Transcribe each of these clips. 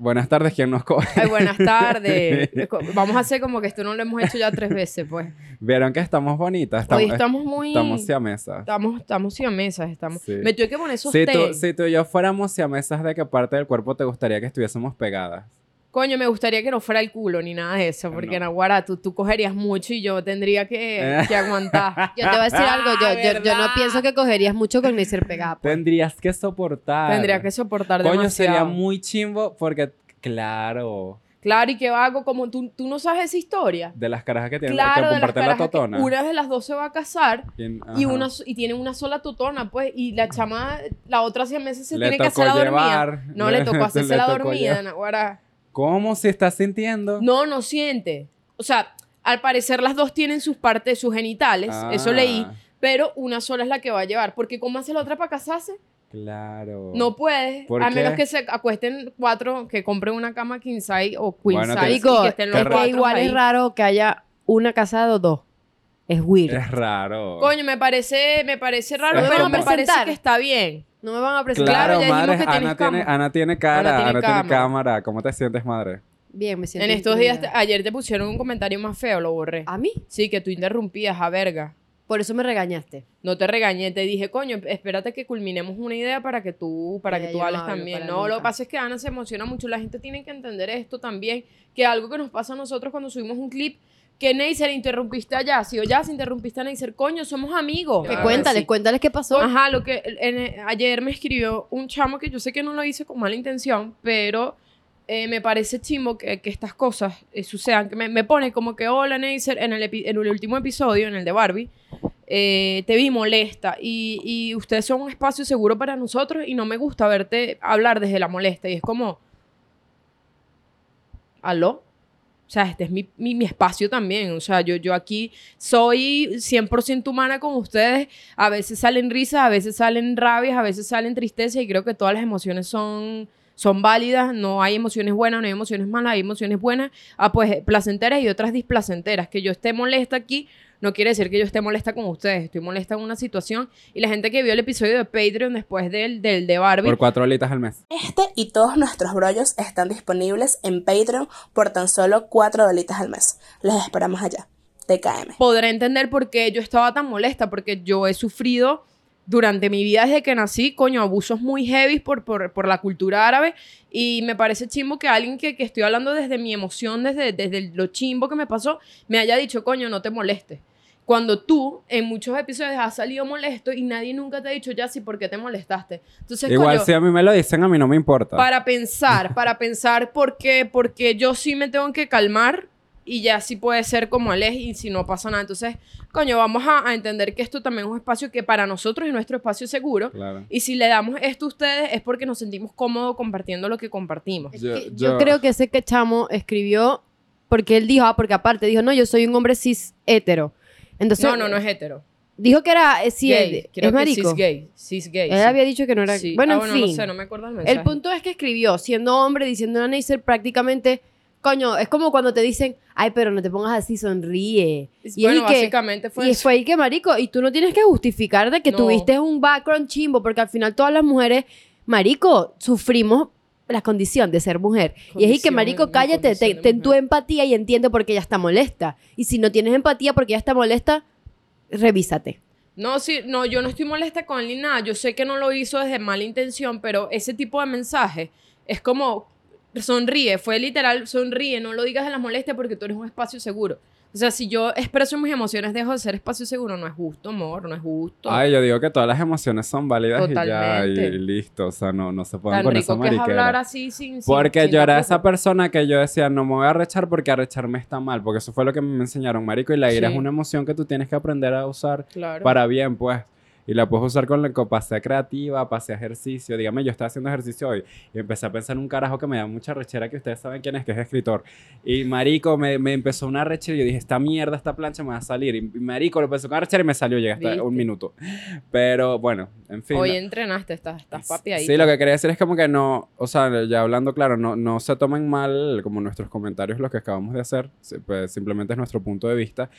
Buenas tardes, ¿quién nos coge? Ay, buenas tardes. Vamos a hacer como que esto no lo hemos hecho ya tres veces, pues. Vieron que estamos bonitas. Hoy estamos muy... Estamos siamesas. Estamos, estamos siamesas, estamos... Sí. Me tuve que poner esos Si tú, si tú y yo fuéramos siamesas, ¿de qué parte del cuerpo te gustaría que estuviésemos pegadas? Coño, me gustaría que no fuera el culo ni nada de eso, porque No. Naguara, tú, tú cogerías mucho y yo tendría que, que aguantar. Yo te voy a decir algo, yo, Ah, yo, yo no pienso que cogerías mucho con Neisser pegada. pues. Tendrías que soportar. Tendría que soportar Coño, demasiado. sería muy chimbo porque, claro, Claro, y que hago como tú, tú no sabes esa historia. de las carajas que tienen Claro, que de las comparten la carajas que totona. una de las dos se va a casar Y, una y tiene una sola totona, pues, y la chama, la otra siete meses se Le tiene que hacer la dormida. No, le tocó le hacerse la tocó dormida. Naguara. ¿Cómo se está sintiendo? No, no siente. O sea, al parecer las dos tienen sus partes, sus genitales, eso Ah, leí, pero una sola es la que va a llevar. Porque ¿cómo hace la otra para casarse? Claro. No puede. ¿Por A qué? menos que se acuesten cuatro, que compren una cama king size o queen Bueno, size te- y que estén los es que igual ahí. es raro que haya una casada o dos. Es weird. Es raro. Coño, me parece, me parece raro, Es pero como- me parece presentar. que está bien. No me van a presentar. Claro, ya dijimos madre, que tienes Ana tiene, cámara. Ana tiene cara, Ana Ana tiene tiene, cámara. ¿Cómo te sientes, madre? Bien, me siento En estos días, te- intimidada. ayer te pusieron un comentario más feo, lo borré. ¿A mí? Sí, que tú interrumpías a verga. Por eso me regañaste. No te regañé, te dije, coño, espérate que culminemos una idea para que tú, para Ya, que yo tú no hables hablo también. para No, lo que pasa es que Ana se emociona mucho. La gente tiene que entender esto también, que algo que nos pasa a nosotros cuando subimos un clip, que Neisser interrumpiste a Yassi o Yassi interrumpiste a Neisser, coño, somos amigos. Que cuéntales, Sí. cuéntales qué pasó. Ajá, lo que en- ayer me escribió un chamo que yo sé que no lo hice con mala intención, pero eh, me parece chimbo que, que estas cosas eh, sucedan. Que me, me pone como que, hola Neisser, en el, epi- en el último episodio, en el de Barbie, eh, te vi molesta y, y ustedes son un espacio seguro para nosotros y no me gusta verte hablar desde la molesta. Y es como, ¿aló? O sea, este es mi, mi, espacio también. O sea, yo, yo aquí soy 100% humana con ustedes. A veces salen risas, a veces salen rabias, a veces salen tristezas y creo que todas las emociones son, son válidas. No hay emociones buenas, no hay emociones malas, hay emociones buenas, ah, pues placenteras y otras displacenteras. Que yo esté molesta aquí no quiere decir que yo esté molesta con ustedes. Estoy molesta en una situación y la gente que vio el episodio de Patreon después del, del de Barbie Por cuatro olitas al mes. Este y todos nuestros brollos están disponibles en Patreon por tan solo 4 dolitas al mes. Los esperamos allá. TKM. podrá entender por qué yo estaba tan molesta, porque yo he sufrido durante mi vida desde que nací, coño, abusos muy heavy por, por, por la cultura árabe y me parece chimbo que alguien que, que estoy hablando desde mi emoción, desde, desde lo chimbo que me pasó, me haya dicho, coño, no te molestes. Cuando tú en muchos episodios has salido molesto y nadie nunca te ha dicho, ya sí, ¿por qué te molestaste? Entonces, Igual coño, si a mí me lo dicen, a mí no me importa. para pensar, para pensar por qué, porque yo sí me tengo que calmar y ya sí puede ser como él es y si no pasa nada. Entonces, coño, vamos a, a entender que esto también es un espacio que para nosotros es nuestro espacio seguro. Claro. Y si le damos esto a ustedes es porque nos sentimos cómodos compartiendo lo que compartimos. Es Yo- que yo- yo creo que ese que chamo escribió porque él dijo, ah, porque aparte dijo, no, yo soy un hombre cis hetero. Entonces, No, no, no es hetero. Dijo que era, eh, sí, gay. es, Creo es que marico. cis gay. Cis gay. Él sí. había dicho que no era. Sí. Bueno, Ah, en fin. no sé, no me acuerdo el mensaje. El punto es que escribió, siendo hombre, diciendo a Neisser prácticamente, coño, es como cuando te dicen, ay, pero no te pongas así, sonríe. Y bueno, es que, básicamente fue y eso. fue ahí que, marico, y tú no tienes que justificar de que No. tuviste un background chimbo, porque al final todas las mujeres, marico, sufrimos la condición de ser mujer. y es ahí que, marico, cállate, ten tu empatía y entiende por qué ella está molesta. Y si no tienes empatía porque ella está molesta, revísate. No, sí, no, yo no estoy molesta con él ni nada. Yo sé que no lo hizo desde mala intención, pero ese tipo de mensaje es como sonríe, fue literal, sonríe, no lo digas de la molestia porque tú eres un espacio seguro. O sea, si yo expreso mis emociones, dejo de ser espacio seguro, no es justo, amor, no es justo. Ay, yo digo que todas las emociones son válidas y ya, Totalmente. y listo. O sea, no, no se pueden Tan con esa rico que es hablar así sin... Porque sin yo era esa persona que yo decía, no me voy a arrechar porque arrecharme está mal. Porque eso fue lo que me enseñaron, marico. Y la ira Sí. es una emoción que tú tienes que aprender a usar Claro. para bien, pues. Y la puedes usar con la capacidad creativa, hacer ejercicio. Dígame, yo estaba haciendo ejercicio hoy y empecé a pensar en un carajo que me da mucha rechera, que ustedes saben quién es, que es escritor. Y marico, me, me empezó una rechera y yo dije, esta mierda, esta plancha me va a salir. Y marico, lo empezó con una rechera y me salió, llega hasta ¿Viste? un minuto. Pero bueno, en fin. Hoy entrenaste, estás, estás papi ahí. Sí, lo que quería decir es como que no, o sea, ya hablando claro, no, no se tomen mal como nuestros comentarios, los que acabamos de hacer, pues, simplemente es nuestro punto de vista.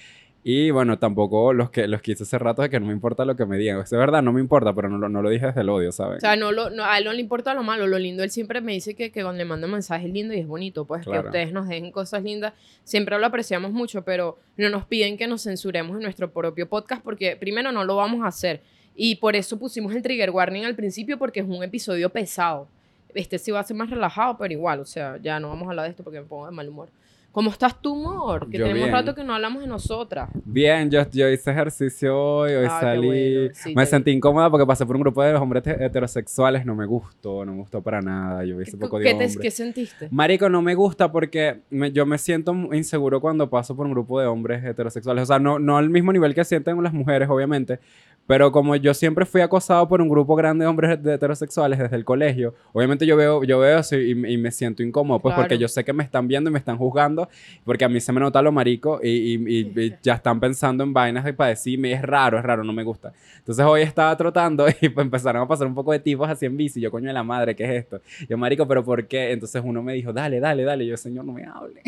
Y bueno, tampoco los que los quise hace rato de que no me importa lo que me digan. Es verdad, no me importa, pero no, lo- no lo dije desde el odio, ¿saben? O sea, no, lo, no, a él no le importa lo malo, lo lindo. Él siempre me dice que, que cuando le mando mensajes lindos y es bonito, pues Claro. que ustedes nos dejen cosas lindas. Siempre lo apreciamos mucho, pero no nos piden que nos censuremos en nuestro propio podcast porque primero no lo vamos a hacer. Y por eso pusimos el trigger warning al principio porque es un episodio pesado. Este sí va a ser más relajado, pero igual, o sea, ya no vamos a hablar de esto porque me pongo de mal humor. ¿Cómo estás tú, amor? Que Yo tenemos bien. rato que no hablamos de nosotras. Bien, yo, yo hice ejercicio hoy, hoy Ah, salí. bueno. Sí, me sentí incómoda porque pasé por un grupo de hombres he- heterosexuales, no me gustó, no me gustó para nada. Yo ese poco de ¿Qué, te- qué sentiste? Marico, no me gusta porque me- yo me siento inseguro cuando paso por un grupo de hombres heterosexuales. O sea, no, no al mismo nivel que sienten las mujeres, obviamente. Pero como yo siempre fui acosado por un grupo grande de hombres de- heterosexuales desde el colegio, obviamente yo veo, yo veo eso y, y me siento incómodo, pues porque Claro. yo sé que me están viendo y me están juzgando, porque a mí se me nota lo marico y, y- ya están pensando en vainas de para decirme, es raro, es raro, no me gusta. Entonces hoy estaba trotando y pues empezaron a pasar un poco de tipos así en bici. Yo, coño de la madre, ¿qué es esto? Yo, marico, ¿pero por qué? Entonces uno me dijo, dale, dale, dale. Y yo, señor, no me hable.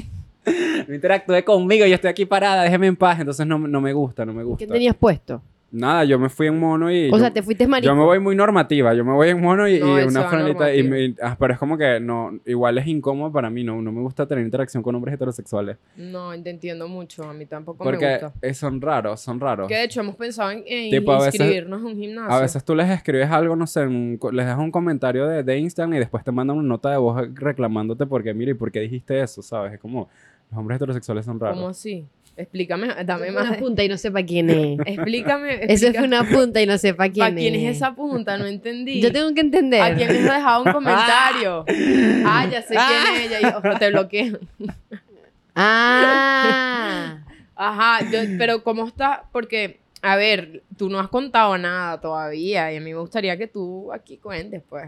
No interactúe conmigo, yo estoy aquí parada, déjeme en paz. Entonces no, no me gusta, no me gusta. ¿Qué tenías puesto? Nada, yo me fui en mono y... O yo, sea, te fuiste marico. yo me voy muy normativa, yo me voy en mono y, No, y una franelita. Y, me- normativo. ah, pero es como que no, igual es incómodo para mí, no, no me gusta tener interacción con hombres heterosexuales. No, te entiendo mucho. A mí tampoco me Porque gusta. eh, son raros, son raros. Que de hecho hemos pensado en, en Tipo, a veces- inscribirnos en un gimnasio. A veces tú les escribes algo, no sé, en un les das un comentario de, de Instagram y después te mandan una nota de voz reclamándote porque, mira, ¿y por qué dijiste eso? ¿Sabes? Es como, los hombres heterosexuales son raros. ¿Cómo así? Explícame, dame Eso más. una punta y no sepa quién es. Explícame. Eso explica- fue una punta y no sepa quién ¿Para es. quién es esa punta? No entendí. Yo tengo que entender. ¿A quién les ha dejado un comentario? ah, ya sé quién es ella. y- ojo, te bloqueo. Ah. Ajá, yo- pero ¿cómo está? Porque, a ver, tú no has contado nada todavía y a mí me gustaría que tú aquí cuentes, pues.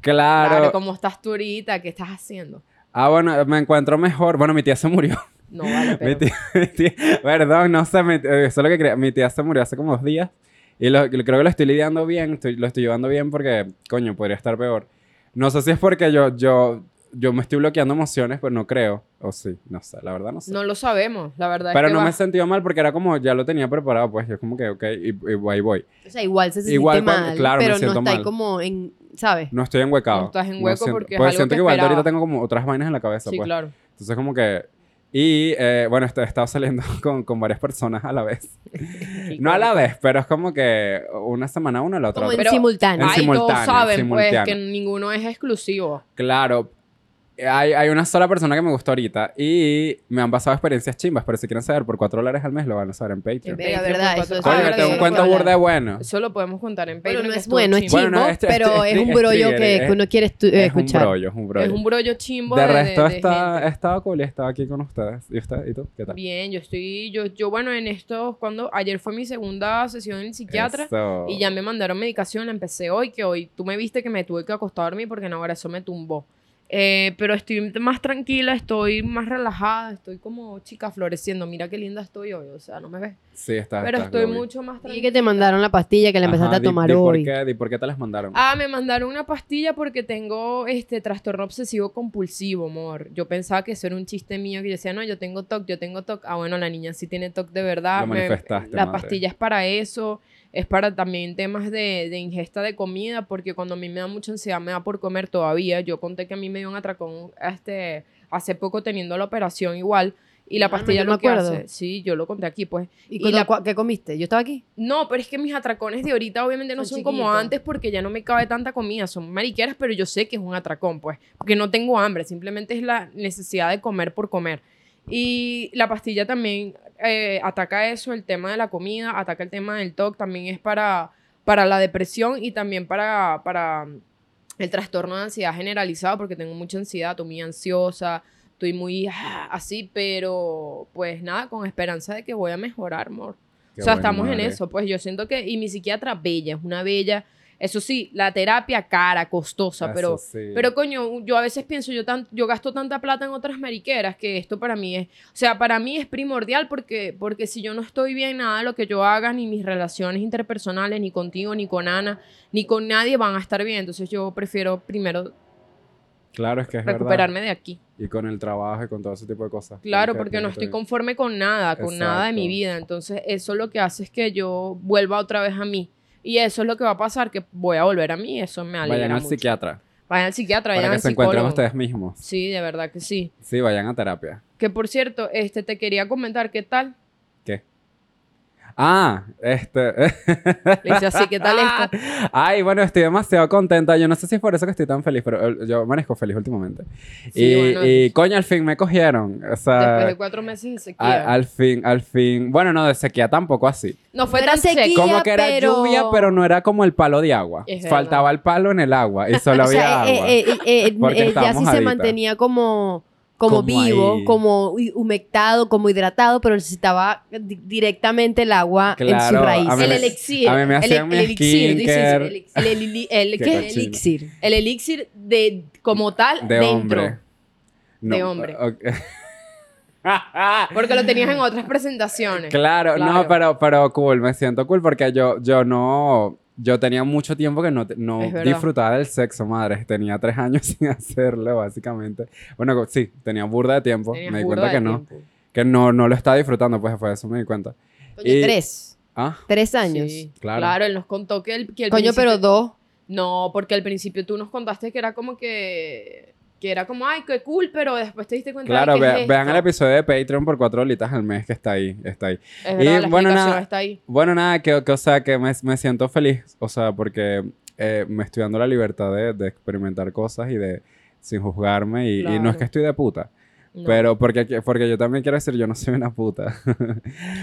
Claro. Claro, ¿cómo estás tú ahorita? ¿Qué estás haciendo? Ah, bueno, me encuentro mejor. Bueno, mi tía se murió. No vale, Mi pero... tía, mi tía- perdón, no sé, mi- eh, eso es lo que quería. Mi tía se murió hace como dos días y lo, creo que lo estoy lidiando bien, estoy- lo estoy llevando bien porque, coño, podría estar peor. No sé si es porque yo, yo, yo me estoy bloqueando emociones, pero no creo. O sí, no sé, la verdad no sé. No lo sabemos, la verdad. es pero que no va- me he sentido mal porque era como, ya lo tenía preparado, pues yo como que, ok, y, y ahí voy. O sea, igual se siente Igual mal, claro, me pero no siento está ahí como en, ¿sabes? No estoy enhuecado. No estás en hueco siento- porque es pues algo siento que que igual ahorita tengo como otras vainas en la cabeza, Sí, pues. claro. Entonces como que... Y eh, bueno, he estado saliendo con, con varias personas a la vez. No a la vez, pero es como que una semana una, la otra Como otra. en simultáneo. En Ay, todos simultáneo, saben, pues, que ninguno es exclusivo. Claro. Hay, hay una sola persona que me gustó ahorita y me han pasado experiencias chimbas, pero si quieren saber por 4 dólares al mes lo van a saber en Patreon. Patreon verdad, eso es tengo un cuento lo burda de podemos- bueno. Eso lo podemos contar en Patreon. Bueno, no es bueno, es chimbo. Bueno, no, este- pero este- es un brollo es- que uno quiere estu- Es un escuchar. brollo, es un brollo. Es un brollo chimbo de de, resto, de está, gente. he estado cool y he estado aquí con ustedes. ¿Y usted? ¿Y tú? ¿Qué tal? Bien, yo estoy, yo, yo bueno, en esto, cuando ayer fue mi segunda sesión en el psiquiatra Eso. y ya me mandaron medicación, la empecé hoy, que hoy tú me viste que me tuve que acostar a dormir porque no, ahora eso me tumbó. Eh, pero estoy más tranquila, estoy más relajada, estoy como chica floreciendo. Mira qué linda estoy hoy, o sea, no me ves. Sí, está. Pero estoy mucho más Y tranquila. que te mandaron la pastilla que la empezaste Ajá, a tomar di hoy. qué- di por qué te las mandaron? Ah, me mandaron una pastilla porque tengo este trastorno obsesivo compulsivo, amor. Yo pensaba que eso era un chiste mío que yo decía, no, yo tengo TOC, yo tengo TOC. Ah, bueno, la niña sí tiene TOC de verdad. Lo Me- la madre. pastilla es para eso, es para también temas de, de ingesta de comida, porque cuando a mí me da mucha ansiedad, me da por comer todavía. Yo conté que a mí me dio un atracón este, hace poco teniendo la operación igual. Y la Ah, pastilla no lo que hace, sí, yo lo conté aquí, pues. ¿Y, y la- qué comiste? ¿Yo estaba aquí? No, pero es que mis atracones de ahorita obviamente no Son son, como antes porque ya no me cabe tanta comida. Son mariqueras, pero yo sé que es un atracón, pues. Porque no tengo hambre, simplemente es la necesidad de comer por comer. Y la pastilla también eh, ataca eso, el tema de la comida, ataca el tema del TOC, también es para, para la depresión y también para, para el trastorno de ansiedad generalizado, porque tengo mucha ansiedad, estoy muy ansiosa, estoy muy ah, así, pero pues nada, con esperanza de que voy a mejorar, amor. Qué o sea, estamos en eso, pues yo siento que, y mi psiquiatra bella, es una bella, eso sí, la terapia cara, costosa, Eso pero, sí. pero coño, yo a veces pienso, yo, tan, yo gasto tanta plata en otras mariqueras que esto para mí es, o sea, para mí es primordial porque, porque si yo no estoy bien, nada de lo que yo haga, ni mis relaciones interpersonales, ni contigo, ni con Ana, ni con nadie van a estar bien, entonces yo prefiero primero Claro, es que es verdad. recuperarme de aquí. Y con el trabajo y con todo ese tipo de cosas. Claro, porque no estoy conforme con nada, con nada de mi vida. Entonces, eso lo que hace es que yo vuelva otra vez a mí. Y eso es lo que va a pasar, que voy a volver a mí. Eso me alegra Vayan al mucho. psiquiatra. Vayan al psiquiatra, Para vayan que al se encuentren psicólogo. ustedes mismos. Sí, de verdad que sí. Sí, vayan a terapia. Que por cierto, este te quería comentar, ¿qué tal? Ah, este. Le hice así, ¿qué tal esto? Ay, bueno, estoy demasiado contenta. Yo no sé si es por eso que estoy tan feliz, pero eh, yo amanezco feliz últimamente. Sí, y, bueno. y, coño, al fin me cogieron. O sea, Después de cuatro meses de sequía. a- al fin, al fin. Bueno, no, de sequía tampoco así. no fue No tan sequía, Como que era pero- lluvia, pero no era como el palo de agua. Es verdad. Faltaba el palo en el agua y solo O había sea, agua. eh, eh, eh, Porque sí se adictas. mantenía como, como, Como vivo, ahí. como hu- humectado, como hidratado, pero necesitaba di- directamente el agua en su raíz. a mí El me- elixir. a mí me el, hacían mi el elixir, dices, skincare. el, elixir, el, elixir. El elixir de, como tal, de dentro. hombre. De hombre. Porque lo tenías en otras presentaciones. Claro, no, Claro. pero, pero cool, me siento cool porque yo, yo no, yo tenía mucho tiempo que no, no disfrutaba del sexo, madre. Tenía tres años sin hacerlo, básicamente. Bueno, sí, tenía burda de tiempo. Me di cuenta que no, tiempo. que no, no lo estaba disfrutando, pues fue eso, me di cuenta. Coño, Y- tres. Ah, Tres años. Sí, Claro. claro. él nos contó que el, que el Coño, pero dos. No, porque al principio tú nos contaste que era como que... Que era como, ay, qué cool, pero después te diste cuenta claro, de que es vean el episodio de Patreon por cuatro holitas al mes que está ahí, está ahí. Es Y, verdad, la bueno, nada, está ahí. Bueno, nada, que, que, o sea, que me, me siento feliz, o sea, porque eh, me estoy dando la libertad de, de experimentar cosas y de sin juzgarme y, y no es Claro. que estoy de puta, No. pero porque, porque yo también quiero decir, yo no soy una puta.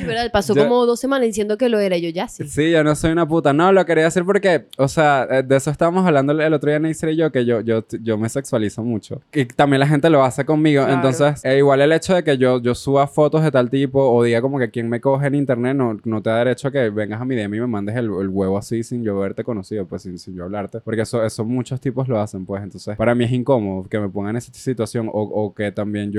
Verdad, pasó Yo- como dos semanas diciendo que lo era. Yo ya sí. Sí, yo no soy una puta. No, lo quería decir porque, o sea, eh, de eso estábamos hablando el, el otro día, Neisser y yo, que yo, yo, yo me sexualizo mucho. Y también la gente lo hace conmigo. Claro. Entonces, eh, igual el hecho de que yo, yo suba fotos de tal tipo o diga como que quien me coge en internet no, no te da derecho a que vengas a mi DM y me mandes el, el huevo así sin yo haberte conocido, pues sin, sin yo hablarte. Porque eso, eso muchos tipos lo hacen, pues. Entonces, para mí es incómodo que me pongan en esa situación o, o que también yo,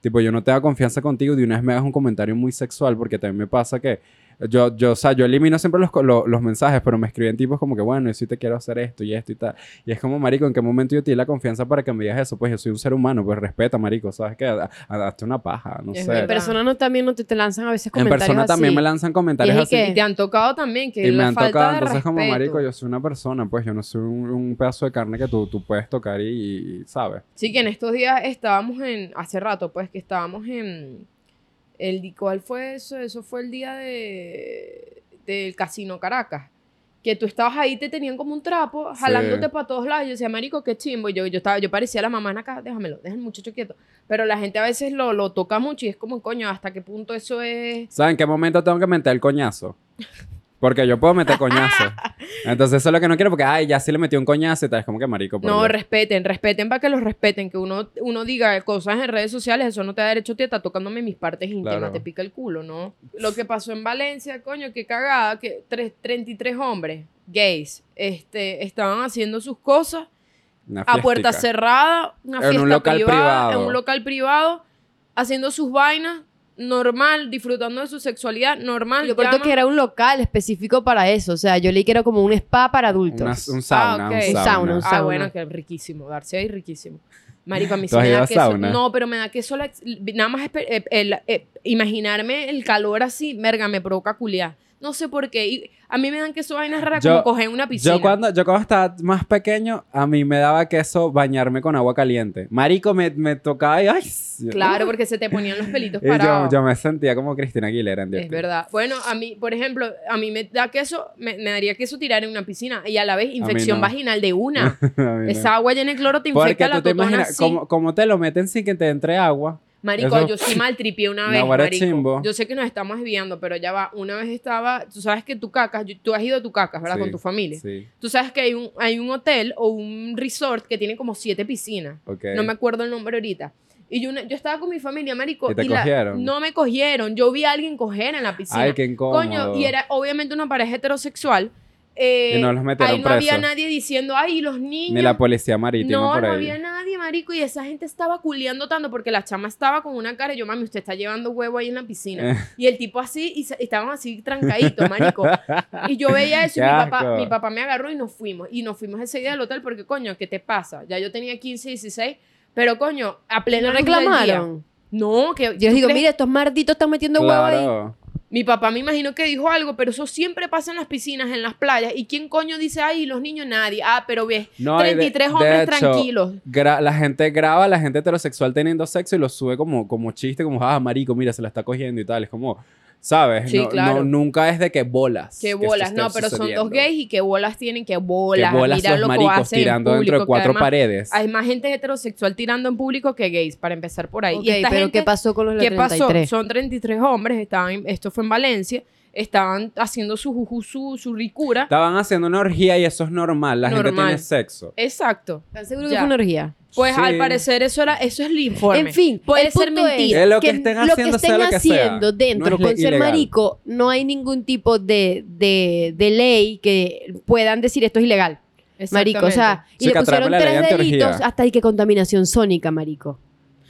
tipo, yo no tenga confianza contigo y de una vez me hagas un comentario muy sexual porque también me pasa que yo, yo, o sea, yo elimino siempre los, los mensajes, pero me escriben tipos como que, bueno, yo sí te quiero hacer esto y esto y tal. Y es como, marico, ¿en qué momento yo te di la confianza para que me digas eso? Pues yo soy un ser humano, pues respeta, marico, ¿sabes qué? Ha- ha- Hazte una paja, no Es sé. En persona no, también no te, te lanzan a veces En comentarios persona también me lanzan comentarios Y es así. que- Y te han tocado también, que Y la me han falta tocado, de entonces como, respeto. marico, yo soy una persona, pues yo no soy un, un pedazo de carne que tú, tú puedes tocar y, y- ¿sabes? Sí, que en estos días estábamos en, hace rato, pues, que estábamos en, el, ¿cuál fue eso? Eso fue el día de, del Casino Caracas. Que tú estabas ahí, te tenían como un trapo, Sí. jalándote para todos lados. Yo decía, marico, qué chimbo. Yo, yo, estaba, yo parecía la mamá en acá, déjamelo, deja el muchacho quieto. Pero la gente a veces lo, lo toca mucho y es como, coño, ¿hasta qué punto eso es...? ¿Sabes en qué momento tengo que meter el coñazo? Porque yo puedo meter coñazo. Entonces eso es lo que no quiero porque, ay, ya sí le metí un coñazo y tal. Es como que marico. por No, Dios. respeten, respeten para que los respeten. Que uno, uno diga cosas en redes sociales, eso no te da derecho a ti, está tocándome mis partes íntimas, Claro. te pica el culo, ¿no? Lo que pasó en Valencia, coño, qué cagada, que tres- 33 hombres gays este, estaban haciendo sus cosas a puerta cerrada, una En un fiesta local privada, privado. en un local privado, haciendo sus vainas, normal, disfrutando de su sexualidad, normal. Y Lo peor llaman- que era un local específico para eso. O sea, yo leí que era como un spa para adultos. Una- un sauna, Ah, un Un sauna. sauna, un Ah, sauna. bueno, que riquísimo, darse ahí riquísimo. Marico, a mí sí ¿Tú has me da a queso. sauna? No, pero me da queso la ex- nada más eh, el- eh, imaginarme el calor así, verga, me provoca culiar. No sé por qué. Y a mí me dan queso vainas raras Yo- como coger una piscina. Yo cuando, yo cuando estaba más pequeño, a mí me daba queso bañarme con agua caliente. Marico, me, me tocaba y ay. Claro, porque se te ponían los pelitos yo, parados. yo me sentía como Cristina Aguilera en Es verdad. Bueno, a mí, por ejemplo, a mí me da queso, me, me daría queso tirar en una piscina y a la vez infección no. vaginal de una. No. Esa agua llena de cloro te Porque infecta la tú te imaginas, como, como te lo meten sin que te entre agua. Marico, Eso- yo sí maltripié una Una vez, marico. chimbo. Yo sé que nos estamos desviando, pero ya va. Una vez estaba... Tú sabes que tu cacas... Tú has ido a tu cacas, ¿verdad? Sí, Con tu familia. Sí, Tú sabes que hay un, hay un hotel o un resort que tiene como siete piscinas. ok. No me acuerdo el nombre ahorita. Y yo, yo estaba con mi familia, marico. ¿Y te la- cogieron? no me cogieron. Yo vi a alguien coger en la piscina. Ay, qué incómodo. Coño, y era obviamente una pareja heterosexual. Eh, Y no los metieron ahí no había nadie diciendo, ay, los niños. Ni la policía marítima no, por no ahí. había nadie, marico, y esa gente estaba culeando tanto porque la chama estaba con una cara y yo, mami, usted está llevando huevo ahí en la piscina. Eh. Y el tipo así, y se- estaban así trancaditos, marico. Y yo veía eso y mi papá, mi papá me agarró y nos fuimos. Y nos fuimos ese día al hotel porque, coño, ¿qué te pasa? Ya yo tenía 15, 16, pero, coño, a plena ¿No día. reclamaron? No, que Yo ¿tú les digo, crees? mire, estos malditos están metiendo huevo ahí. Mi papá me imagino que dijo algo, pero eso siempre pasa en las piscinas, en las playas. ¿Y quién coño dice ahí? Los niños, nadie. Ah, pero ves, No, y de- 33 de hombres hecho, tranquilos. la gente graba a la gente heterosexual teniendo sexo y lo sube como, como chiste, como, ah, marico, mira, se la está cogiendo y tal. Es como, ¿sabes? Sí, no, claro. no- nunca es de que bolas. Que bolas, no, pero son dos gays y que bolas tienen, que bolas. Que bolas Mira los lo que maricos tirando dentro de público, cuatro además paredes. Hay más gente heterosexual tirando en público que gays, para empezar por ahí. Ok, y esta pero gente, ¿qué pasó con los ¿Qué pasó? 33? Son 33 hombres, estaban, esto fue en Valencia, estaban haciendo su juju, su, su ricura. Estaban haciendo una orgía y eso es normal. La gente tiene sexo. Exacto. ¿Están seguros Ya. que fue una orgía? Pues Sí. al parecer eso era, eso es el informe. En fin, puede el ser es mentira. Es lo que estén haciendo, sea lo que sea. haciendo dentro No con ser ilegal. marico, no hay ningún tipo de, de, de ley que puedan decir esto es ilegal. Marico, o sea, y Sí, le que pusieron tres de delitos hasta ahí que contaminación sónica, marico.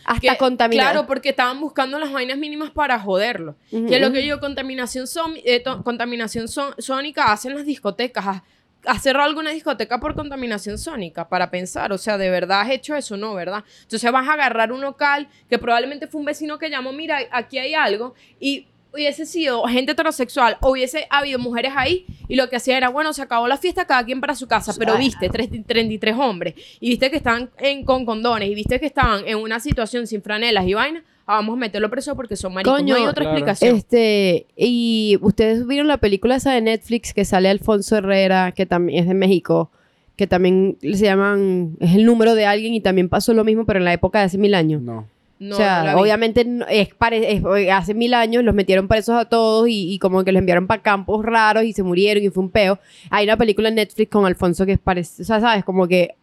Hasta Que- contaminación. Claro, porque estaban buscando las vainas mínimas para joderlo. Que es lo que yo digo, contaminación, son- eh, to- contaminación son- sónica hacen las discotecas. ¿Has, cerrado alguna discoteca por contaminación sónica? Para pensar, o sea, ¿de verdad has hecho eso? No, ¿verdad? Entonces vas a agarrar un local que probablemente fue un vecino que llamó, mira, aquí hay algo, y hubiese sido gente heterosexual, hubiese habido mujeres ahí, y lo que hacía era, bueno, se acabó la fiesta, cada quien para su casa, pero viste, tres- 33 hombres, y viste que estaban en, con condones, y viste que estaban en una situación sin franelas y vainas, ah, vamos a meterlo preso porque son maricos. Coño, no hay otra claro. explicación. Este, y ustedes vieron la película esa de Netflix que sale Alfonso Herrera, que también es de México, que también se llaman, es el número de alguien y también pasó lo mismo, pero en la época de hace mil años. No. No, o sea, no obviamente es pare- es- oye, hace mil años los metieron presos a todos y, y como que los enviaron para campos raros y se murieron y fue un peo. Hay una película en Netflix con Alfonso que es parecido, o sea, sabes, como que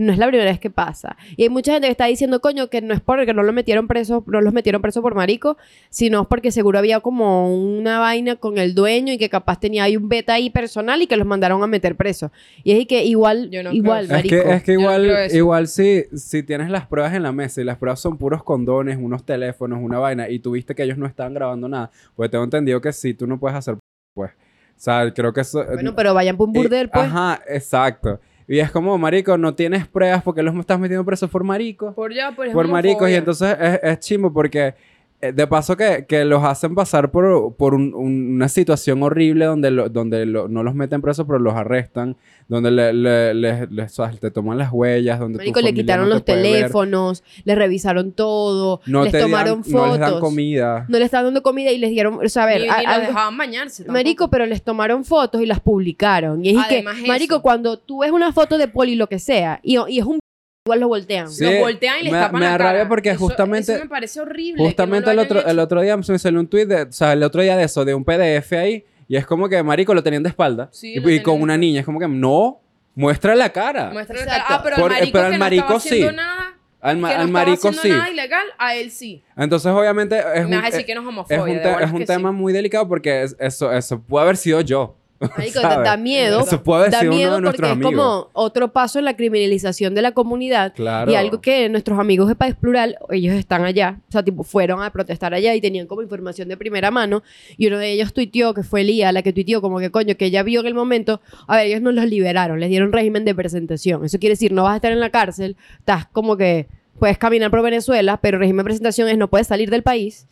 no es la primera vez que pasa. Y hay mucha gente que está diciendo, coño, que no es porque no lo metieron preso, no los metieron preso por marico, sino porque seguro había como una vaina con el dueño y que capaz tenía ahí un beta ahí personal y que los mandaron a meter preso. Y es que igual, Yo no igual, creo Es que, es que no igual, igual si, si tienes las pruebas en la mesa y las pruebas son puros condones, unos teléfonos, una vaina, y tuviste que ellos no estaban grabando nada, pues tengo entendido que sí, tú no puedes hacer, pues. O sea, creo que eso... Bueno, pero vayan por un y- burdel, pues. Ajá, exacto. Y es como, marico, no tienes pruebas porque los estás metiendo presos por marico. Por ya, pues, por maricos y entonces es, es chimbo porque de paso que, que los hacen pasar por, por un- un- una situación horrible donde, lo- donde lo- no los meten presos pero los arrestan, donde le, le- le- le- o sea, te toman las huellas, donde tu Marico, le quitaron no los te teléfonos, le revisaron todo, no les tomaron dan, no fotos. les dan comida. No le estaban dando comida y les dieron, o sea, a ver, a- los dejaban bañarse. tampoco. marico, pero les tomaron fotos y las publicaron. Y es que, eso. marico, cuando tú ves una foto de Poli, lo que sea, y, y es un igual lo voltean. Sí, los voltean y les me- tapan me la da cara. rabia porque Eso- justamente- Eso me parece horrible. que no Justamente lo el, otro, hecho. el otro día me salió un tweet, de, o sea, el otro día de eso, de un PDF ahí, y es como que, marico, lo tenían de espalda. Sí, y, lo y con una niña, es como que, no, muestra la cara. Muestra la cara. Ah, pero Por- al marico pero al que marico no sí. nada, Al, que ma- no al marico sí. nada ilegal, a él sí. Entonces, obviamente, es me un, vas a decir eh, que no es es homofobia. un, de te- es un que tema sí. muy delicado porque es- eso, eso puede haber sido yo. Da, da miedo. Eso puede haber Da sido uno miedo de porque es amigos. como otro paso en la criminalización de la comunidad. Claro. Y algo que nuestros amigos de País Plural, ellos están allá, o sea, tipo, fueron a protestar allá y tenían como información de primera mano. Y uno de ellos tuiteó, que fue Lía, la que tuiteó como que coño, que ella vio en el momento, a ver, ellos no los liberaron, les dieron régimen de presentación. Eso quiere decir, no vas a estar en la cárcel, estás como que puedes caminar por Venezuela, pero régimen de presentación es no puedes salir del país.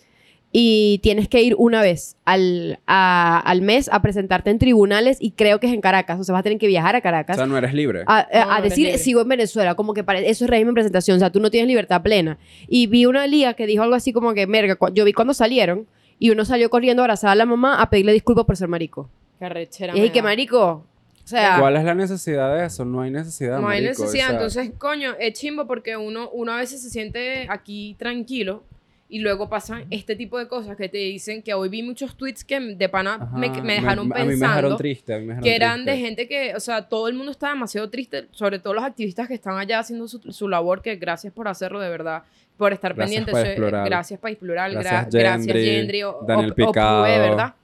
Y tienes que ir una vez al, a- al mes a presentarte en tribunales y creo que es en Caracas. O sea, vas a tener que viajar a O Caracas sea, no eres libre. a, a- No, a no eres decir libre. sigo en Venezuela, como que pare- eso es régimen de presentación, o sea, tú no tienes libertad plena. Y vi una liga que dijo algo así como que, merga, yo vi cuando salieron y uno salió corriendo a abrazar a la mamá a pedirle disculpas por ser marico. Qué arrechera Y es que marico, o sea, ¿Cuál es la necesidad de eso? No hay necesidad, No hay marico, o necesidad. sea, Entonces, coño, es chimbo porque uno, uno a veces se siente aquí tranquilo y luego pasan este tipo de cosas que te dicen que hoy vi muchos tweets que de pana ajá, me, me dejaron A mí me dejaron pensando triste. a mí me dejaron que eran de triste. gente que, o sea, todo el mundo está demasiado triste, sobre todo los activistas que están allá haciendo su, su labor, que gracias por hacerlo de verdad, por estar Gracias, Plural. Gracias, País Plural. gra- Gracias, Gracias, Gendry, Gendry. o- Daniel Picado. ¿verdad?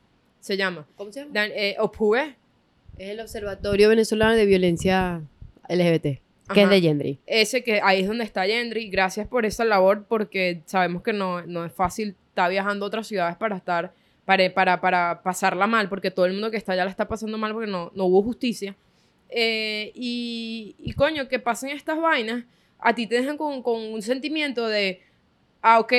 Se llama. ¿cómo se llama? Dan- eh, Opue. Es el Observatorio Venezolano de Violencia LGBT, que es de Gendry. Ese que ahí es donde está Gendry. Gracias por esa labor porque sabemos que no, no es fácil estar viajando a otras ciudades para estar, para, para, para pasarla mal, porque todo el mundo que está allá la está pasando mal porque no, no hubo justicia. Eh, y, y coño, que pasen estas vainas, a ti te dejan con, con un sentimiento de, ah, ok,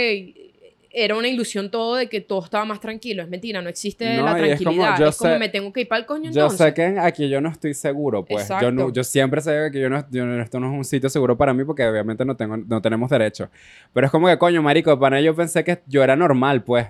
era una ilusión todo de que todo estaba más tranquilo. Es mentira, no existe No, la y es como, tranquilidad. yo es como sé- me tengo que ir para el coño Yo entonces. sé que aquí yo no estoy seguro, pues. Yo, no, Exacto. yo siempre sé que yo no, yo esto no es un sitio seguro para mí porque obviamente no, tengo, no tenemos derecho. Pero es como que, coño, marico, para ello pensé que yo era normal, pues.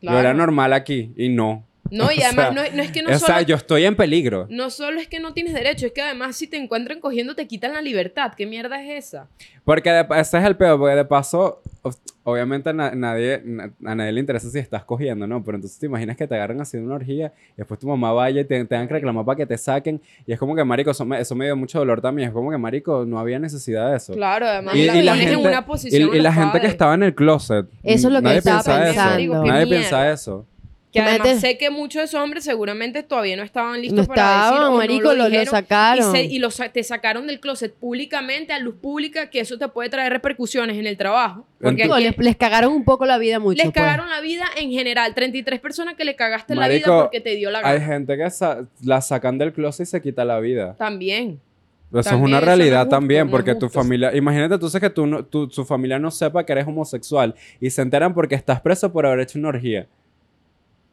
Yo era Claro. normal aquí y no. No, y O además sea, no, no es que no o solo sea, yo estoy en peligro. No solo es que no tienes derecho, es que además si te encuentran cogiendo te quitan la libertad. ¿Qué mierda es esa? Porque de- ese es el peor, porque de paso, o- obviamente na- nadie, na- a nadie le interesa si estás cogiendo, ¿no? Pero entonces te imaginas que te agarran haciendo una orgía y después tu mamá vaya y te tengan que reclamar para que te saquen. Y es como que, marico, eso me, eso me dio mucho dolor también. Es como que, marico, no había necesidad de eso. Claro, además Y, la, y la pones gente, en una y- posición. y, a la gente que estaba en el closet. Eso es lo que nadie estaba piensa pensando. Eso. Digo, Nadie mierda. piensa eso. Que además Imagínate- sé que muchos de esos hombres seguramente todavía no estaban listos No para decir estaban, no marico, lo, lo, lo dijeron, sacaron. Y, se- y lo sa- te sacaron del closet públicamente a luz pública que eso te puede traer repercusiones en el trabajo. Porque aquí les, les cagaron un poco la vida mucho. les pues. cagaron la vida en general. 33 personas que le cagaste la Marico, vida porque te dio la Hay gana. gente que sa- la sacan del closet y se quita la vida. También. Eso También, es una eso no es realidad justo, también, no porque tu familia, imagínate entonces que tú, no- tu, su familia no sepa que eres homosexual y se enteran porque estás preso por haber hecho una orgía.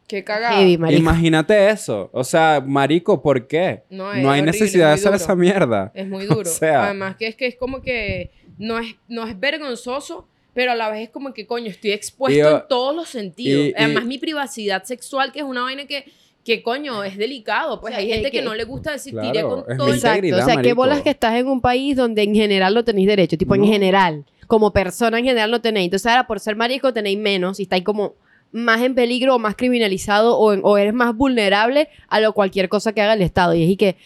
Qué cagada. Heavy, marico. Imagínate eso. O sea, marico, ¿por qué? No, No, hay horrible, necesidad de hacer duro. esa mierda. Es muy O duro. sea- Además que es que es como que no es, no es vergonzoso, pero a la vez es como que, coño, estoy expuesto yo- en todos los sentidos. y- y- Además, mi privacidad sexual, que es una vaina que, que coño, es delicado. Pues O sea, hay gente que, que- no le gusta decir, Claro, tiré con todo el... Exacto. O sea, qué bolas que estás en un país donde en general no tenéis derecho. Tipo, en No. general. Como persona en general no tenéis. Entonces, ahora por ser marico tenéis menos y estáis como más en peligro o más criminalizado o, en- o eres más vulnerable a lo cualquier cosa que haga el Estado. Y es y que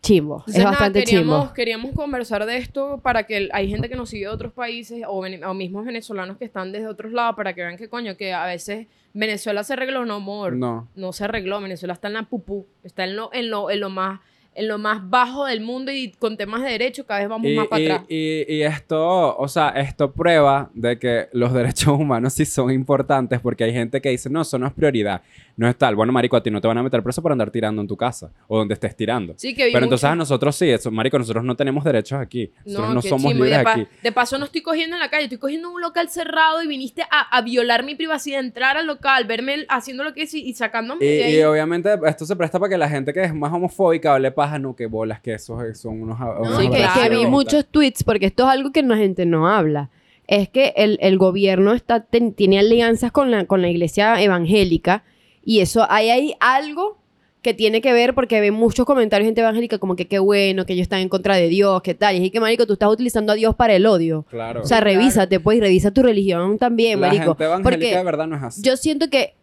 chimbo. Entonces, es nada, bastante queríamos, chimbo. queríamos conversar de esto para que el- hay gente que nos sigue de otros países o, o mismos venezolanos que están desde otros lados para que vean que coño, que a veces Venezuela se arregló, no amor. No. no se arregló. Venezuela está en la pupú, está en lo, en lo, en lo más en lo más bajo del mundo y con temas de derechos cada vez vamos Y, más para y- atrás. y- y esto, o sea, esto prueba de que los derechos humanos sí son importantes porque hay gente que dice, no, eso no es prioridad, no es tal. Bueno, marico, a ti no te van a meter preso por andar tirando en tu casa o donde estés tirando. Sí, que vi Pero entonces a nosotros sí, eso, marico, nosotros no tenemos derechos aquí. Nosotros no, somos chimbo. Y libres de, aquí. de paso no estoy cogiendo en la calle, estoy cogiendo en un local cerrado y viniste a, a violar mi privacidad, entrar al local, verme haciendo lo que es y, y sacándome Y, de ahí. y obviamente esto se presta para que la gente que es más homofóbica hable paja, no, que bolas, que esos son unos... unos Sí, que, vi muchos tweets, porque esto es algo que la gente no habla. Es que el, el gobierno está, ten- tiene alianzas con la, con la iglesia evangélica y eso, ahí hay algo que tiene que ver porque ve muchos comentarios de gente evangélica como que qué bueno, que ellos están en contra de Dios, qué tal. Y es que, marico, tú estás utilizando a Dios para el odio. Claro. O sea, Claro. revísate, pues, y revisa tu religión también, la marico. gente evangélica Porque de verdad no es así. yo siento que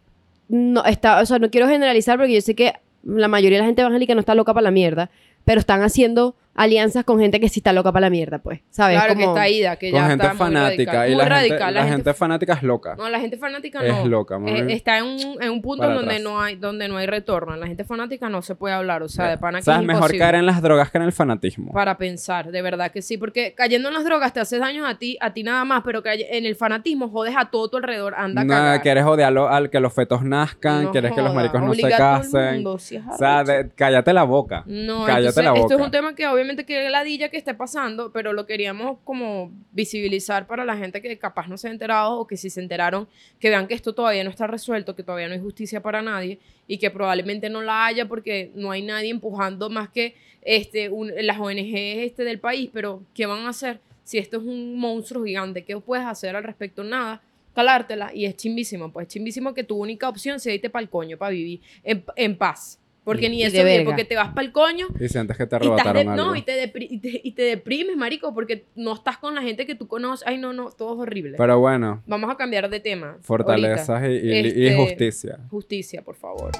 no está, o sea, no quiero generalizar porque yo sé que la mayoría de la gente evangélica no está loca para la mierda, pero están haciendo alianzas con gente que sí está loca para la mierda, pues, ¿sabes? claro que Como- está ida, que con ya gente está muy fanática. radical. Y Muy la, gente, radical, la gente fanática es loca. No, la gente fanática Es no. loca, mami. Eh, está en un, en un punto donde atrás. no hay donde no hay retorno. La gente fanática no se puede hablar, o sea, de pana que ¿Sabes? es Mejor imposible caer en las drogas que en el fanatismo. para pensar, de verdad que sí, porque cayendo en las drogas te haces daño a ti, a ti nada más, pero cae- en el fanatismo jodes a todo tu alrededor, anda No, cagar. quieres odiarlo al que los fetos nazcan, No quieres que los maricos no se casen. mundo, si es o sea, de- cállate la boca. No, Cállate entonces, la esto es boca. un tema que obviamente que ladilla que esté pasando, pero lo queríamos como visibilizar para la gente que capaz no se ha enterado o que si se enteraron, que vean que esto todavía no está resuelto, que todavía no hay justicia para nadie y que probablemente no la haya porque no hay nadie empujando más que este, las ONG este del país, pero ¿qué van a hacer si esto es un monstruo gigante? ¿Qué puedes hacer al respecto? Nada. Calártela y es chimbísimo, pues chimbísimo que tu única opción sea irte para el coño, para vivir en paz. Porque ni Y eso, de verga. porque te vas para el coño Y sientes que te y, arrebataron de- algo. no, y, te y, te, y te deprimes, marico, porque no estás con la gente que tú conoces. Ay, no, no, todo es horrible. Pero bueno, Vamos a cambiar de tema. fortalezas y, y- y Este, justicia. Justicia, por favor.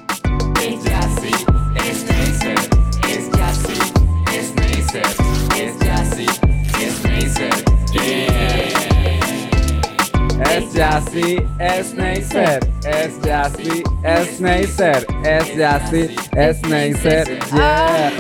Es Jassy, es Neisser, es Jassy, es Neisser, es Jassy, es yeah. Es Jassy Snacer, es Jassy Snacer, es Jassy Snacer, yeah.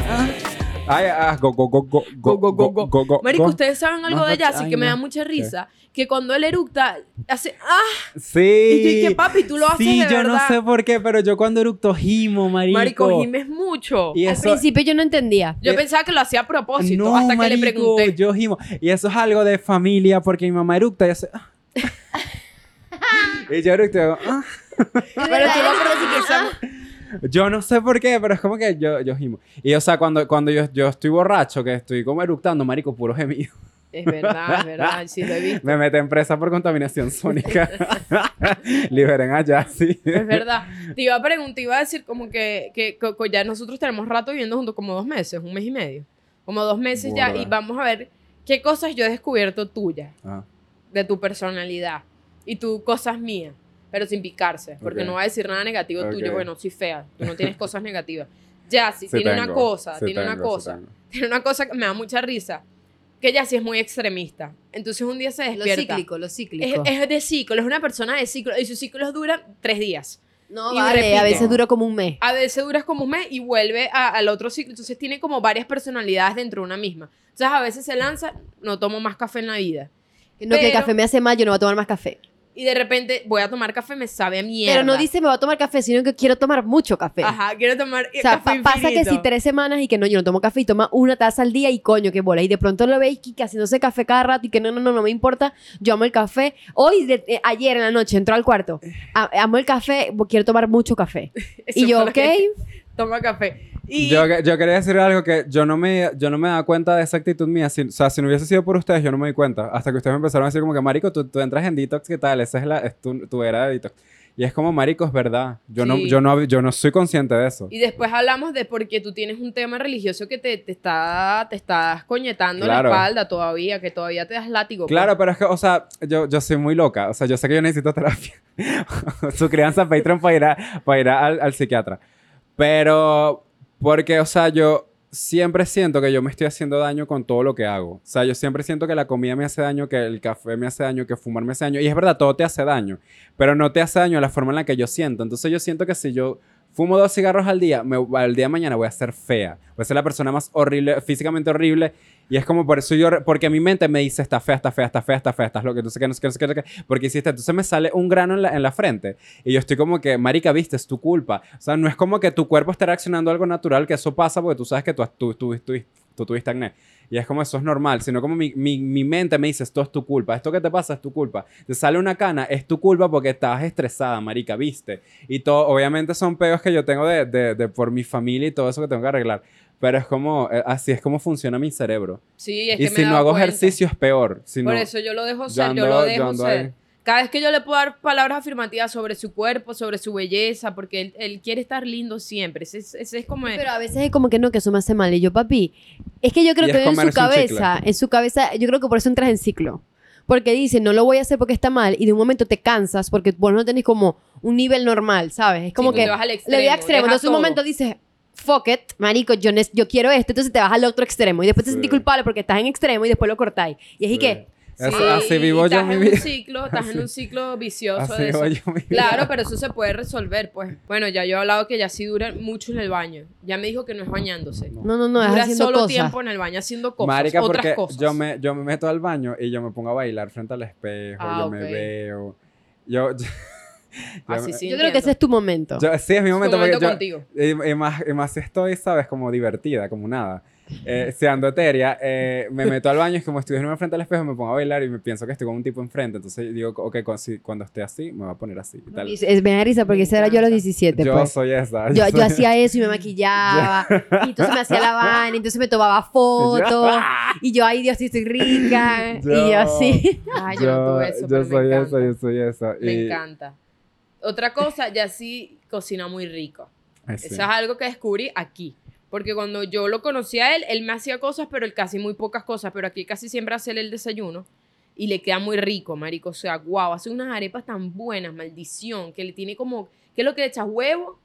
Ay, ah, go, go, go, go, go, go, go, go, go. Marico, ustedes saben algo No, de ay, que me da mucha risa. Que cuando él eructa, hace. ¡Ah! Sí. Y yo dije, papi, tú lo haces Sí, de yo no sé por qué, pero yo cuando eructo gimo, marico. Marico, gimes mucho. Y Al eso, principio yo no entendía. Yo eh, pensaba que lo hacía a propósito no, hasta que le pregunté. yo gimo. Y eso es algo de familia, porque mi mamá eructa y hace... ah. y yo y hago, ah. Pero tú lo pronuncias. Yo no sé por qué, pero es como que yo, yo gimo. Y o sea, cuando, cuando yo, yo estoy borracho, que estoy como eructando, marico, puro gemido. Es verdad, es verdad. Sí, lo he visto. Me meten presa por contaminación sónica. Liberen allá, sí. Es verdad. Te iba a preguntar, te iba a decir como que, que, que- que ya nosotros tenemos rato viviendo juntos, como dos meses, un mes y medio. Como dos meses ya. Y vamos a ver qué cosas yo he descubierto tuyas, Ah, de tu personalidad. Y tú cosas mías, pero sin picarse. Porque no va a decir nada negativo tuyo. Bueno, soy fea. Tú no tienes cosas negativas. Ya, sí tiene una cosa, sí tiene una tengo, cosa. Tiene una cosa que me da mucha risa. Que ella sí es muy extremista. Entonces un día se Lo despierta. cíclico, lo Es, cíclico. es de ciclo, es una persona de ciclo. Y sus ciclos duran tres días. no, y vale, repite. a veces dura como un mes. A veces duras como un mes y vuelve a- al otro ciclo. Entonces tiene como varias personalidades dentro de una misma. Entonces a veces se lanza, no tomo más café en la vida. No, que el café me hace mal, yo no voy a tomar más café. Y de repente voy a tomar café, me sabe a mierda. Pero no dice me voy a tomar café, sino que quiero tomar mucho café. Ajá, quiero tomar O sea, café pa- pasa que infinito. si tres semanas y que no, yo no tomo café y toma una taza al día y coño, qué bola. Y de pronto lo veis que haciéndose café cada rato y que no, no, no, no me importa. Yo amo el café. Hoy, de- eh, ayer en la noche, entró al cuarto. A- amo el café, quiero tomar mucho café. Eso y yo, fue lo ok. que- Toma café. Y Yo, yo quería decir algo que yo no me, yo no me daba cuenta de esa actitud mía. Si- o sea, si no hubiese sido por ustedes, yo no me di cuenta. Hasta que ustedes me empezaron a decir como que, marico, tú, tú entras en detox, ¿qué tal? Esa es, la, es tu, tu era de detox. Y es como, marico, es verdad. Yo, no, Sí. yo, no, yo no soy consciente de eso. Y después hablamos de por qué tú tienes un tema religioso que te, te está te estás coñetando Claro. la espalda todavía, que todavía te das látigo. pues. Claro, pero es que, o sea, yo, yo soy muy loca. O sea, yo sé que yo necesito terapia. Suscríbanse a Patreon para ir, a- para ir a- al, al psiquiatra. Pero, porque, o sea, yo siempre siento que yo me estoy haciendo daño con todo lo que hago. O sea, yo siempre siento que la comida me hace daño, que el café me hace daño, que fumar me hace daño. Y es verdad, todo te hace daño. Pero no te hace daño la forma en la que yo siento. Entonces yo siento que si yo fumo dos cigarros al día, me, al día de mañana voy a ser fea. Voy a ser la persona más horrible, físicamente horrible. Y es como por eso yo, porque mi mente me dice, está fea, está fea, está fea, está fea, estás loca, entonces que no sé qué, no sé qué, no sé qué, porque hiciste, entonces me sale un grano en la, en la frente. Y yo estoy como que, marica, viste, es tu culpa. O sea, no es como que tu cuerpo esté reaccionando algo natural, que eso pasa porque tú sabes que tú, tú, tú, tú, tú tuviste acné. Y es como eso es normal, sino como mi, mi, mi mente me dice, esto es tu culpa, esto que te pasa es tu culpa. Te sale una cana, es tu culpa porque estabas estresada, marica, viste. Y todo, obviamente son peos que yo tengo de, de, de por mi familia y todo eso que tengo que arreglar. Pero es como, eh, así es como funciona mi cerebro. Sí, es y que si me he no hago cuenta. ejercicio es peor. Si Por no- eso yo lo dejo ser, yo, ando- lo dejo ser. ahí. Cada vez que yo le puedo dar palabras afirmativas sobre su cuerpo, sobre su belleza, porque él, él quiere estar lindo siempre. Ese, es- ese es como... Pero a veces es como que no, que eso me hace mal. Y yo, papi, es que yo creo Y que en su un cabeza, en su cabeza, yo creo que por eso entras en ciclo. Porque dice, no lo voy a hacer porque está mal, y de un momento te cansas porque vos no tenés como un nivel normal, ¿sabes? Es como tú que te vas al le extremo, voy a extremo. Entonces un todo. momento dices, fuck it, marico, yo, yo quiero esto, entonces te vas al otro extremo, y después te Sí. sentís culpable porque estás en extremo y después lo cortáis. Y es y Sí. que, Sí, así vivo yo estás mi en vida. Un ciclo, estás en un ciclo vicioso Así de vivo eso. yo mi vida. Claro, pero eso se puede resolver, pues. Bueno, ya yo he hablado que ya sí dura mucho en el baño. Ya me dijo que no es bañándose. no, no, no, es dura haciendo solo cosas. tiempo en el baño haciendo cosas, Marica, otras porque cosas. yo me, yo me meto al baño y yo me pongo a bailar frente al espejo, Ah, yo ok. me veo. Yo, yo, Así me- sí, Yo creo que ese es tu momento. yo- sí, es mi Es momento. un porque momento yo- contigo. Y, y más, y más estoy, ¿sabes? Como divertida, como nada. Eh, si ando etérea, eh, me meto al baño, es como estoy frente al espejo, me pongo a bailar y me pienso que estoy con un tipo enfrente. Entonces digo, ok, cu- si- cuando esté así, me voy a poner así. y tal. Es, me da risa porque ese era yo a los encanta. 17, Yo pues. soy esa. Yo, yo soy- hacía eso y me maquillaba. y entonces me hacía la vaina. y Entonces me tomaba fotos. y yo, ay Dios, sí, estoy rica. y yo Yo- así. Ay, yo, no tuve eso, yo soy encanta. eso, yo soy eso. Me y- encanta. Otra cosa, ya sí cocina muy rico. Ay, sí. Eso es algo que descubrí aquí. Porque cuando yo lo conocí a él, él me hacía cosas, pero él casi muy pocas cosas. Pero aquí casi siempre hace él el desayuno. Y le queda muy rico, marico. O sea, guau, hace unas arepas tan buenas, maldición. Que le tiene como... ¿Qué es lo que le echas? ¿Huevo?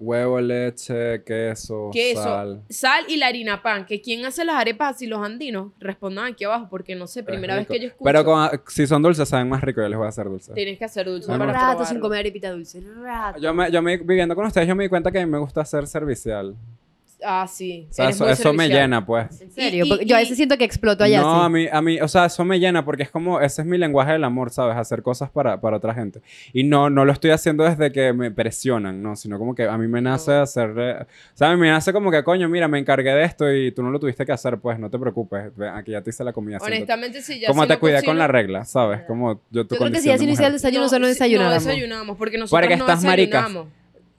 Huevo, leche, queso, Queso, sal. sal y la harina pan. ¿Que quién hace las arepas así los andinos? Respondan aquí abajo porque no sé, primera vez que yo escucho. Pero con- si son dulces, saben más rico. Yo les voy a hacer dulces. Tienes que hacer dulce Un para rato probarlo. sin comer arepita dulce. Rato. Yo, me, yo me, viviendo con ustedes, yo me di cuenta que a mí me gusta ser servicial. Ah, sí. O sea, eso, eso me llena, pues. En serio, Y- y- yo a veces siento que exploto allá. no, sí. a mí, a mí, o sea, eso me llena porque es como, ese es mi lenguaje del amor, ¿sabes? Hacer cosas para, para otra gente. Y no, no lo estoy haciendo desde que me presionan, ¿no? Sino como que a mí me nace No. hacer, o sea, a mí me nace como que, coño, mira, me encargué de esto y tú no lo tuviste que hacer, pues no te preocupes, aquí ya te hice la comida. Honestamente, sí, ya Como si te no cuidé con la regla, ¿sabes? Como yo tu Yo creo que si así de no el desayuno, no sí, desayunábamos. No desayunamos, porque nosotros Porque no estás maricas.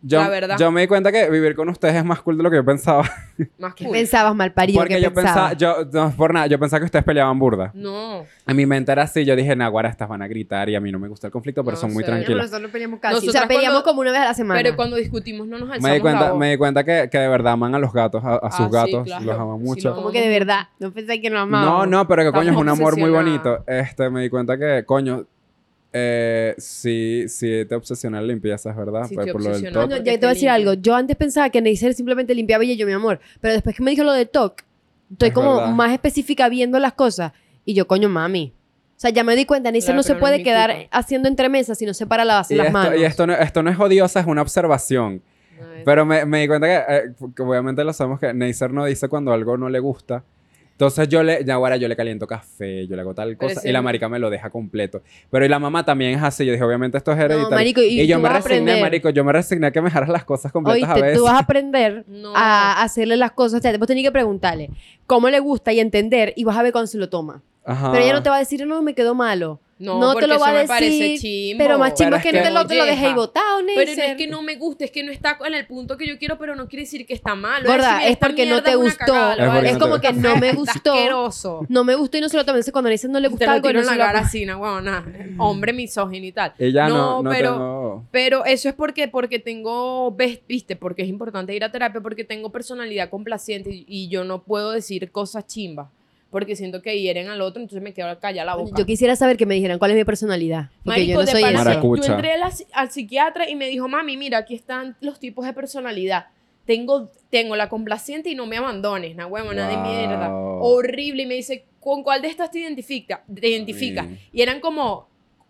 Yo, La verdad. yo me di cuenta que vivir con ustedes es más cool de lo que yo pensaba. Más ¿Qué cool. pensabas mal parido? Porque ¿Qué yo pensaba, yo, no, por nada, yo pensaba que ustedes peleaban burda. No. En mi mente era así, yo dije, naguara, estas van a gritar y a mí no me gusta el conflicto, pero No son muy sé. tranquilas. Nosotros no peleamos casi. o Nosotras sea, peleamos cuando- como una vez a la semana. Pero cuando discutimos no nos alzamos Me di la cuenta, voz. me di cuenta que, que de verdad aman a los gatos, a, a Ah, sus sí, gatos, claro. los aman Sí, mucho. lo Como que de verdad. No pensé que no no, amábamos. no, pero que coño es un amor muy bonito. Este, me di cuenta que, coño, eh, sí, sí te obsesiona la limpieza, es verdad. Sí, Pues te por lo del. TOC. Porque ya te voy a decir limpia. algo. Yo antes pensaba que Neisser simplemente limpiaba y yo, mi amor. Pero después que me dijo lo de TOC, estoy Es como verdad. más específica viendo las cosas. Y yo, coño, mami. O sea, ya me di cuenta, Neisser Claro, no se no puede mi quedar culpa. haciendo entremesas si no se para las, Y, las esto, manos. y esto, no, esto no es odiosa, es una observación. Ay, Pero me, me di cuenta que, eh, que obviamente lo sabemos que Neisser no dice cuando algo no le gusta. Entonces yo le, ya ahora yo le caliento café, yo le hago tal cosa y la marica me lo deja completo. Pero y la mamá también es así. Yo dije, obviamente esto es hereditario. marico, y yo me resigné, marico, yo me resigné a que me dejaras las cosas completas a veces. tú vas a aprender No. a hacerle las cosas. O sea, vos tenés que preguntarle cómo le gusta y entender y vas a ver cuándo se lo toma. Ajá. Pero ella no te va a decir, no, me quedó malo. No, No, te porque lo va eso a me parece decir. chimbo. Pero más chimbo Pero es que no te lo, te lo dejé botado, Pero no Neisser. es que no me guste, es que no está en el punto que yo quiero, pero no quiere decir que está malo. Gorda, decir, es porque no te gustó. cagada, Es no como que no me gustó. asqueroso. No me gustó y no se lo tomé. Entonces, cuando a Neisser no le gusta algo, no se lo cara así, no. Hombre misógino y tal. Ya no, no, pero, tengo... pero eso es porque, porque tengo, ves- viste, porque es importante ir a terapia, porque tengo personalidad complaciente y, y yo no puedo decir cosas chimbas, porque siento que hieren al otro, entonces me quedo callada la boca. Yo quisiera saber que me dijeran cuál es mi personalidad. Porque Marico, yo no de soy pana, esa. Maracucha. Yo entré al psiquiatra y me dijo, mami, mira, aquí están los tipos de personalidad. Tengo, tengo la complaciente y no me abandones, na huevona de Wow. mierda. Horrible. Y me dice, ¿con cuál de estas te identifica? Te identifica. Ay. Y eran como,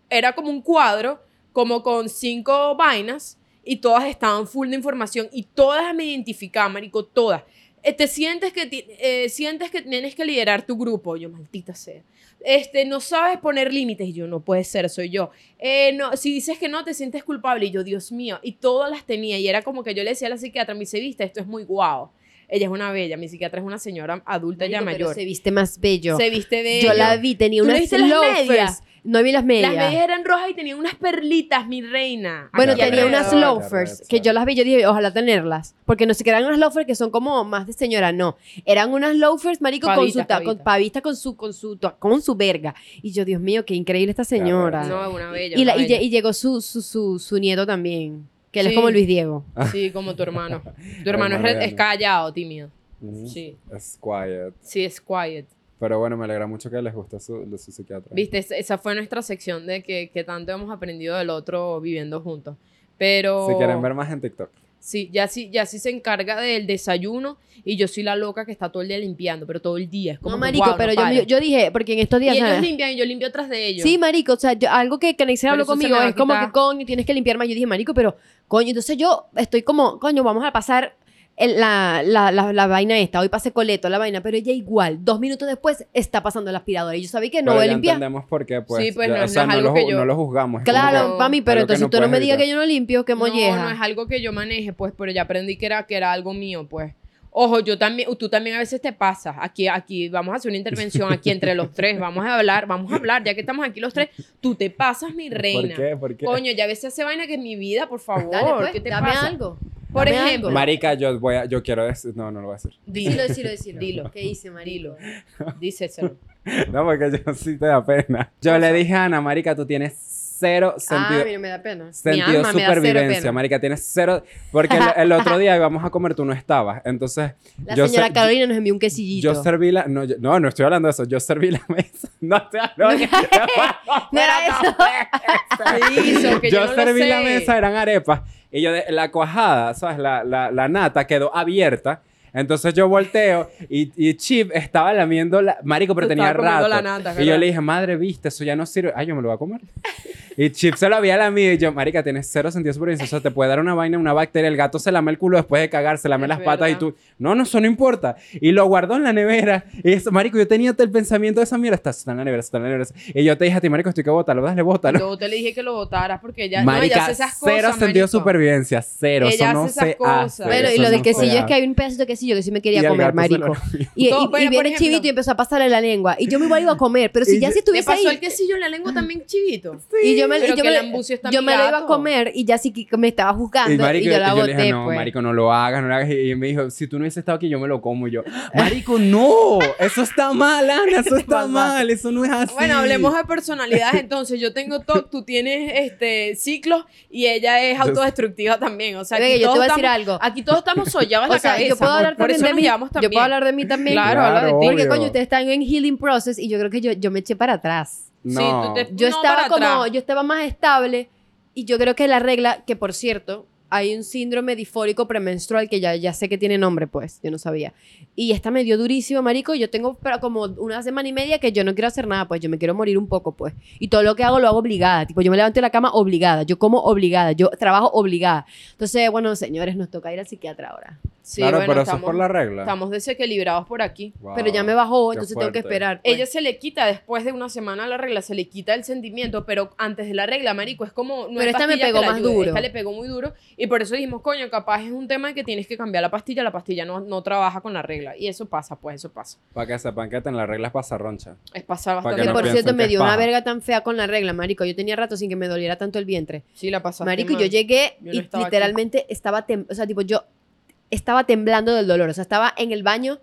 era como un cuadro, como con cinco vainas, y todas estaban full de información, y todas me identificaban, marico, todas. Eh, te sientes que, eh, sientes que tienes que liderar tu grupo. Yo, maldita sea. Este, no sabes poner límites. Y yo, no puede ser, soy yo. Eh, no, si dices que no, te sientes culpable. Y yo, Dios mío. Y todas las tenía. Y era como que yo le decía a la psiquiatra, me dice, viste, esto es muy guau. Ella es una bella. Mi psiquiatra es una señora adulta ya pero mayor. se viste más bello. Se viste de Yo la vi, tenía ¿Tú le unas loafers. No vi las medias. Las medias eran rojas y tenían unas perlitas, mi reina. Bueno, Aquí tenía unas alrededor. loafers Qué que yo las vi, yo dije, ojalá tenerlas. Porque no sé, que eran unas loafers que son como más de señora, no. Eran unas loafers, marico, con Pavitas, su, ta- con, pavista con su, con su, con su verga. Y yo, Dios mío, qué increíble esta señora. No, una bella. y, la- una y, lle- bella. y llegó su, su, su, su nieto también, que él es Sí. como Luis Diego. Sí, como tu hermano. Tu hermano es, es callado, tímido. Ujú. Sí. Es quiet. Sí, es quiet. Pero bueno, me alegra mucho que les guste su, su psiquiatra. Viste, Esa- esa fue nuestra sección de que, que tanto hemos aprendido del otro viviendo juntos. Pero. Si quieren ver más en TikTok. Sí, ya sí, ya sí se encarga del desayuno y yo soy la loca que está todo el día limpiando, pero todo el día. Es como. No, marico, "Guau, no pero yo, para". yo, yo dije, porque en estos Y días... ellos ¿sabes? limpian y yo limpio atrás de ellos. Sí, marico, o sea, yo- algo que, que Neisser Pero habló conmigo es como que, coño, tienes que limpiar más. Yo dije, marico, pero, coño, entonces yo estoy como, coño, vamos a pasar la, la, la, la vaina esta. Hoy pasé coleto, la vaina, pero ella igual, dos minutos después, está pasando el aspirador. Y yo sabía que no Pero voy a limpiar. entendemos por qué, pues. Sí, pues, ya- no- o sea, no es no, algo lo, que yo- no lo juzgamos. Claro, No, mami, pero entonces no tú no me digas que yo no limpio, que No, molleja. no es algo que yo maneje, pues, pero ya aprendí que era, que era algo mío, pues. Ojo, yo también, tú también a veces te pasas. Aquí, aquí vamos a hacer una intervención aquí entre los tres. Vamos a hablar, vamos a hablar, ya que estamos aquí los tres. Tú te pasas, mi reina. ¿Por qué? ¿Por qué? Coño, ya a veces hace vaina que es mi vida, por favor. Dale, pues, ¿Qué te dame pasa? algo. Por Dame ejemplo, algo. Marica, yo voy a, yo quiero decir, no, no lo voy a decir. Dilo, Dilo, decilo, decilo. Dilo. ¿Qué hice, marico? dilo. Díselo. No, porque yo sí te da pena. Yo le dije a Ana, Marica, tú tienes cero Ah, sentido. mira, me da pena. Mi Sentido alma me da cero supervivencia, pena. marica, tienes cero... Porque el, el otro día íbamos a comer, tú no estabas. Entonces, La yo, señora ser- Carolina nos envió un quesillito. yo serví la... No, yo- no, no estoy hablando de eso. Yo serví la mesa. No, estoy hablando... No era eso. ¿Qué hizo? Que yo, yo no lo serví la mesa, eran arepas. Y yo, de- la cuajada, ¿sabes? La, la, la nata quedó abierta. Entonces yo volteo y, y Chip estaba lamiendo la... Marico, pero tenía rato. la nata, y yo le dije, madre, viste, eso ya no sirve. Ay, yo me lo voy a comer. Y Chip se lo había lamido y yo, marica, tienes cero sentido de supervivencia. O sea, te puede dar una vaina, una bacteria. El gato se lame el culo después de cagar, se lame Es las patas y tú... No, no, eso no importa. Y lo guardó en la nevera. Y eso, marico, yo tenía el pensamiento de esa mierda. Está, está en la nevera, está en la nevera. Y yo te dije a ti, marico, estoy que bótalo, dale, bótalo. Luego te le dije que lo votaras porque ella, no, Marica, ella hace esas cosas, cero sentido de supervivencia, cero. Ella eso no hace esas se cosas. hace. Bueno, y lo no es hace. que hay un pedacito de quesillo que sí me quería Y comer, marico. Y, No, y- pero, y por viene ejemplo- chivito y empezó a pasarle la lengua. Y yo me igual iba a comer, pero si ya si ¿Le estuviese pasó ahí... el quesillo en la lengua también chivito? Y yo me, Pero yo que me, el yo me lo iba a comer y ya sí que me estaba juzgando Y, y, marico, yo la yo le boté, dije, no, pues. marico, no lo hagas, no lo hagas. Y me dijo, si tú no hubieses estado aquí, yo me lo como. Y yo, marico, no, eso está mal, Ana, eso está mal, eso no es así. Bueno, hablemos de personalidades entonces. Yo tengo TOC, tú tienes este ciclos y ella es autodestructiva también. O sea, aquí yo te voy a decir estamos- algo. Aquí todos estamos sollados la cabeza. yo puedo. Hablar Por también eso de nos mí. llevamos Yo también. puedo hablar de mí también. Claro, habla de ti. Porque, obvio. coño, ustedes están en healing process y yo creo que yo, yo me eché para atrás. Sí, No. tú te- Yo no, estaba para como, atrás. yo estaba más estable y yo creo que la regla, que por cierto, hay un síndrome disfórico premenstrual que ya, ya sé que tiene nombre, pues, yo no sabía. Y esta me dio durísimo, marico. Yo tengo pero como una semana y media que yo no quiero hacer nada, pues, yo me quiero morir un poco, pues. Y todo lo que hago lo hago obligada. Tipo, yo me levanto de la cama obligada, yo como obligada, yo trabajo obligada. Entonces, bueno, señores, nos toca ir al psiquiatra ahora. Sí, claro, bueno, pero eso es estamos, por la regla. estamos desequilibrados por aquí. Wow, Pero ya me bajó, entonces tengo que esperar. Ella se le quita después de una semana la regla, se le quita el sentimiento, pero antes de la regla, marico, es como... No Pero esta me pegó más ayude, duro. Esta le pegó muy duro y por eso dijimos, coño, capaz es un tema de que tienes que cambiar la pastilla, la pastilla no, no trabaja con la regla. Y eso pasa, pues eso pasa. Para que sepan que tener la regla es pasarroncha. Es pasar bastante. que no por cierto me dio una verga tan fea con la regla, marico. Yo tenía rato sin que me doliera tanto el vientre. Sí, la pasaste Marico, mal. yo llegué Yo no y estaba aquí. literalmente estaba, tem- o sea, tipo, yo estaba temblando del dolor. O sea, estaba en el baño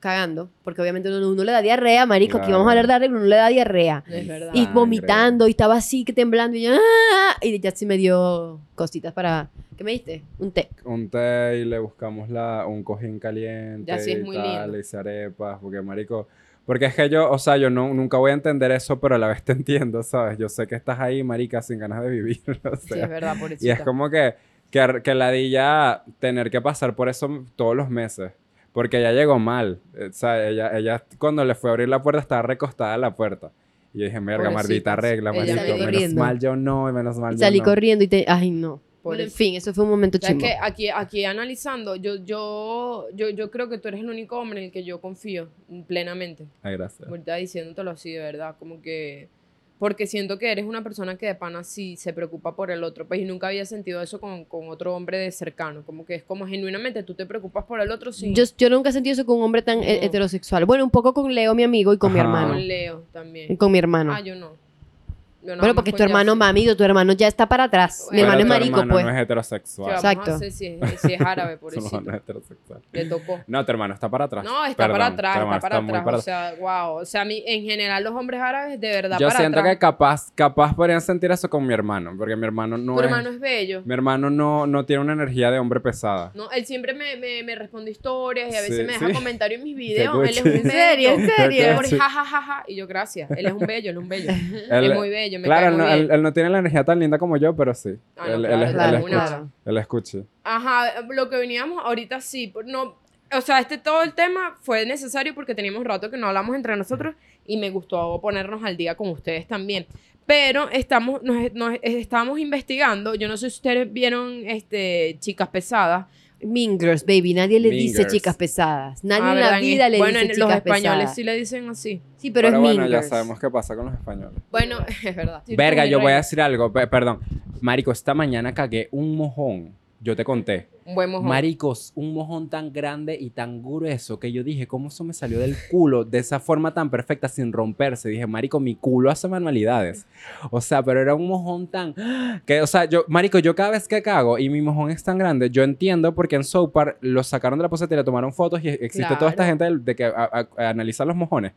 cagando, porque obviamente uno, uno le da diarrea, marico. Aquí Claro. vamos a hablar de regla, uno le da diarrea. Es verdad. Y vomitando, y estaba así, que temblando, y yo, ¡ah! y ya sí me dio cositas para... ¿Qué me diste? Un té. Un té y le buscamos la, un cojín caliente Ya sí es y muy tal, lindo. le hice arepas, porque marico... Porque es que yo, o sea, yo no, nunca voy a entender eso, pero a la vez te entiendo, ¿sabes? Yo sé que estás ahí, marica, sin ganas de vivir, o Sí, sea, es verdad, por Y es como que, que, que ladilla tener que pasar por eso todos los meses. Porque ella llegó mal. eh, O sea, ella, ella cuando le fue a abrir la puerta estaba recostada en la puerta. Y yo dije, mierda, maldita regla, salió Menos corriendo. mal yo no, y menos mal Y yo salí no. corriendo y te... Ay, no. Bueno, en fin, eso fue un momento ¿Sabes chimbo. qué? Aquí, aquí analizando, yo, yo, yo, yo creo que tú eres el único hombre en el que yo confío plenamente. Ay, gracias. Ahorita diciéndotelo así, de verdad, como que... Porque siento que eres una persona que de pana sí se preocupa por el otro. Pues y nunca había sentido eso con, con otro hombre de cercano. Como que es como genuinamente tú te preocupas por el otro, sí. Yo, yo nunca he sentido eso con un hombre tan No. heterosexual. Bueno, un poco con Leo, mi amigo, y con mi hermano. Con Leo también. Y con mi hermano. Ah, yo no. Bueno, porque tu hermano, Yassi. mami, tu hermano ya está para atrás. Mi hermano es marico, hermano pues. no es ¿Qué heterosexual. Exacto. a hacer si es, si es árabe, hermano pobrecito? no es heterosexual. Le tocó. No, tu hermano está para atrás. No, está Perdón, para atrás, está para atrás. O sea, wow. O sea, a mí, en general, los hombres árabes, de verdad, Yo para siento atrás. que capaz, capaz podrían sentir eso con mi hermano, porque mi hermano no Tu es... hermano es bello. Mi hermano no, no tiene una energía de hombre pesada. No, él siempre me, me, me responde historias y a veces Sí, me deja sí. comentarios en mis videos. Él es un ¿En serio? bello. ¿En serio? Y yo por Sí. ja, ja, ja, ja. Y yo, gracias. Él es un bello, él es un bello. Él- es muy bello, me claro, él no, él, bien. él no tiene la energía tan linda como yo, pero sí. Ah, no, él, claro, él claro, él una- escucha. Él escucha. Ajá, lo que veníamos ahorita sí. No, o sea, este todo el tema fue necesario porque teníamos rato que no hablamos entre nosotros y me gustó ponernos al día con ustedes también. Pero estamos, nos, nos- estamos investigando. Yo no sé si ustedes vieron este, Chicas Pesadas. Mean Girls, baby. Nadie le Mean dice Girls. chicas pesadas. Nadie Ah, en la vida le bueno, dice en- los chicas españoles pesadas. sí le dicen así. Sí, pero, Pero, es bueno, Mean ya Girls. sabemos qué pasa con los españoles. Bueno, es verdad. Verga, yo voy a decir algo, pe- perdón. Marico, esta mañana cagué un mojón. Yo te conté. Un buen mojón. Maricos, un mojón tan grande y tan grueso que yo dije, ¿cómo eso me salió del culo de esa forma tan perfecta sin romperse? Dije, Marico, mi culo hace manualidades. O sea, pero era un mojón tan. que, O sea, yo, Marico, yo cada vez que cago y mi mojón es tan grande, yo entiendo porque en Soap Park lo sacaron de la poseta y le tomaron fotos y existe toda esta Claro. gente de, de que a- a- analiza los mojones.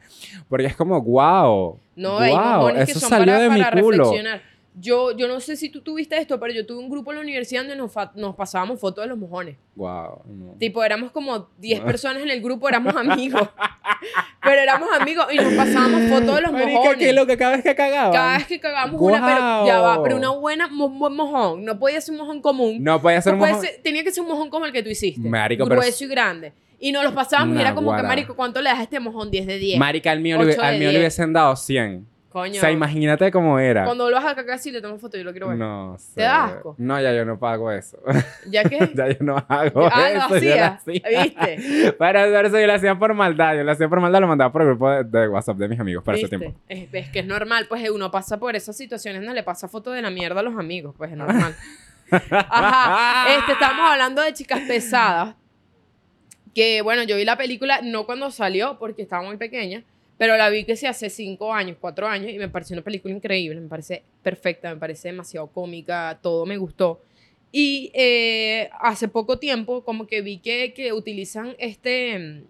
Porque es como, wow. No, hay wow, mojones que eso son salió para, de mi para culo. reflexionar. Yo, yo no sé si tú tuviste esto, pero yo tuve un grupo en la universidad donde nos, nos pasábamos fotos de los mojones. Wow. no. Tipo, éramos como 10 personas en el grupo, éramos amigos. Pero éramos amigos y nos pasábamos fotos de los Marica, mojones. que lo que cada vez que cagaba. Cada vez que cagábamos una, pero ya va, pero una buena, mo- buen mojón. No podía ser un mojón común. No podía ser un mojón. ser- tenía que ser un mojón como el que tú hiciste. Marico, pero- Grueso y grande. Y nos los pasábamos y era como que, Naguará. marico, ¿cuánto le das a este mojón? 10 de 10. Marica, al mío, le, al mío le hubiesen dado 100. Coño. O sea, imagínate cómo era. Cuando vuelvas a cagar así, le tomo foto, yo lo quiero ver. No sé. ¿Te da asco? No, ya yo no pago eso. ¿Ya qué? ya yo no hago Ah, eso. lo yo lo hacía. ¿Viste? Pero, eso yo lo hacía por maldad. Yo lo hacía por maldad, lo mandaba por el grupo de, de WhatsApp de mis amigos para ese tiempo. Es, es que es normal, pues uno pasa por esas situaciones, no le pasa foto de la mierda a los amigos, pues es normal. Ajá. Este, estamos hablando de chicas pesadas. Que bueno, yo vi la película no cuando salió, porque estaba muy pequeña, pero la vi que se hace cinco años, cuatro años, y me pareció una película increíble, me parece perfecta, me parece demasiado cómica, todo me gustó. Y eh, hace poco tiempo, como que vi que, que utilizan este,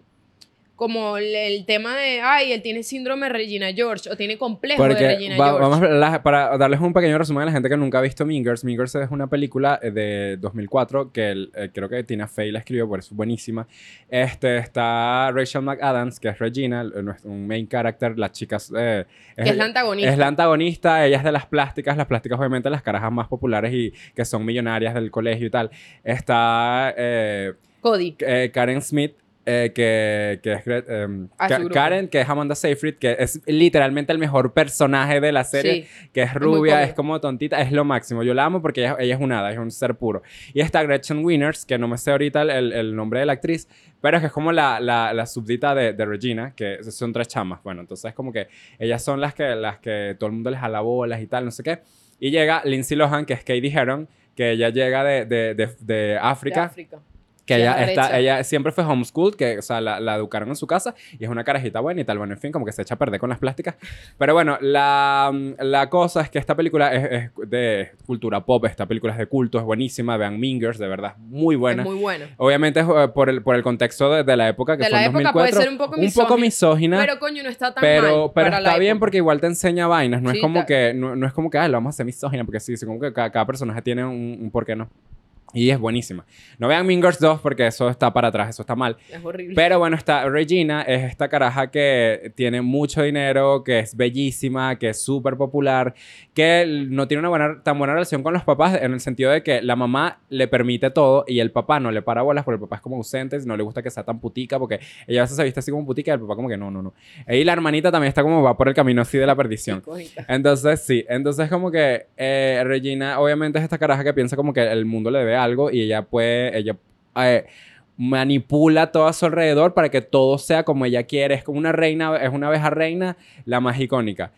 como el, el tema de, ay, él tiene síndrome de Regina George, o tiene complejo de Porque Regina va- George. vamos la- para darles un pequeño resumen a la gente que nunca ha visto Mingers. Mingers es una película eh, de 2004 que el- eh, creo que Tina Fey la escribió, por eso es buenísima. Este, está Rachel McAdams, que es Regina, un main character, las chicas... eh, que es la antagonista. Es la antagonista, ella es de las plásticas, las plásticas obviamente las carajas más populares y que son millonarias del colegio y tal. Está eh, Cody. eh, Karen Smith, eh, que, que es Gre- em, Ka-. Karen, que es Amanda Seyfried, que es literalmente el mejor personaje de la serie, Sí. que es rubia, cómica. es como tontita, es lo máximo. Yo la amo porque ella, ella es un hada, es un ser puro. Y está Gretchen Winners, que no me sé ahorita el, el- el nombre de la actriz, pero es que es como la, la, la súbdita de, de Regina, que son tres chamas. Bueno, entonces como que ellas son las que, las que todo el mundo les jala bolas y tal, no sé qué. Y llega Lindsay Lohan, que es Katie Heron, que ella llega de, de, de, de África. De África. Que ella, es está, ella siempre fue homeschooled, que, o sea, la, la educaron en su casa y es una carajita buena y tal. Bueno, en fin, como que se echa a perder con las plásticas. Pero bueno, la, la cosa es que esta película es, es de cultura pop, esta película es de culto, es buenísima. Vean Mingers, de verdad, muy buena. Es muy buena. Obviamente es eh, por el, por el contexto de, de la época que De fue la en época 2004. puede ser un poco poco misógina. Pero coño, no está tan Pero, mal. pero para la está bien época. porque igual te enseña vainas. No Sí, es como que, no, no es como que, ah, lo vamos a hacer misógina, porque sí, sí, como que cada, cada personaje tiene un, un por qué no. Y es buenísima. No vean Mean Girls 2 porque eso está para atrás, eso está mal. Es horrible. Pero bueno, está Regina, es esta caraja que tiene mucho dinero, que es bellísima, que es súper popular, que no tiene una buena, tan buena relación con los papás en el sentido de que la mamá le permite todo y el papá no le para bolas porque el papá es como ausente, no le gusta que sea tan putica porque ella a veces se viste así como putica y el papá como que no, no, no. Y la hermanita también está como va por el camino así de la perdición. Entonces, sí, entonces como que eh, Regina obviamente es esta caraja que piensa como que el mundo le debe algo y ella puede, ella manipula todo a su alrededor para que todo sea como ella quiere, es como una reina, es una abeja reina, la más icónica.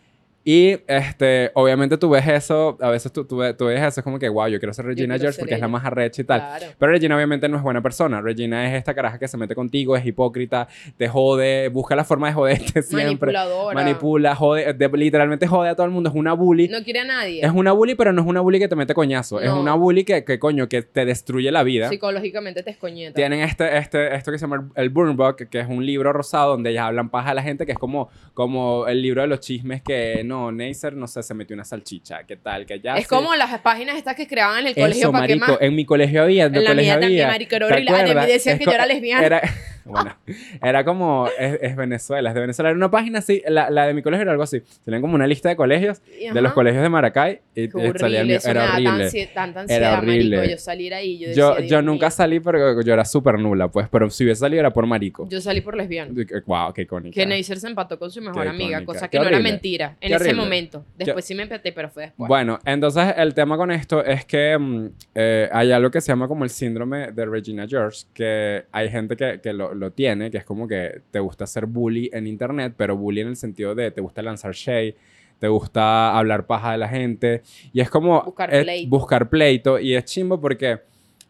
Y este, obviamente tú ves eso, a veces tú, tú, ves- tú ves eso, es como que, wow, yo quiero ser Regina quiero George ser porque es la más arrecha y tal. Claro. Pero Regina obviamente no es buena persona. Regina es esta caraja que se mete contigo, es hipócrita, te jode, busca la forma de joderte siempre. Manipuladora. Manipula, jode, de- literalmente jode a todo el mundo. Es una bully. No quiere a nadie. Es una bully, pero no es una bully que te mete coñazo. Es una bully que, que, coño, que te destruye la vida. Psicológicamente te escoñeta. Tienen este, este, esto que se llama el Burn Book, que es un libro rosado donde ellas hablan paja a la gente, que es como, como el libro de los chismes que, no, Neisser, no sé, se metió una salchicha, ¿qué tal? Que ya es como las páginas estas que creaban en el colegio Eso, para marico, en mi colegio había, en, mi En la mía también, marico, era ¿te horrible. Decían que yo era lesbiana. Era, bueno, era como, es, es Venezuela, es de Venezuela. Era una página así, la, la de mi colegio era algo así. Tenían como una lista de colegios, de los colegios de Maracay, y, salía el horrible. mío. Me Era tan horrible. ansi- tanta Era ansiedad, horrible. marico. Yo salir ahí, yo decía, Yo, yo nunca mío. salí porque yo era súper nula, pues, pero si hubiese salido era por marico. Yo salí por lesbiana. Wow, qué icónica. Que Neisser se empató con su mejor amiga, cosa Qué que no era mentira en Qué ese horrible. momento. Después sí me empaté, pero fue después. Bueno, entonces el tema con esto es que mm, eh, hay algo que se llama como el síndrome de Regina George, que hay gente que, que lo, lo tiene, que es como que te gusta hacer bully en internet, pero bully en el sentido de te gusta lanzar shade, te gusta hablar paja de la gente, y es como Buscar es pleito. buscar pleito, y es chimbo porque,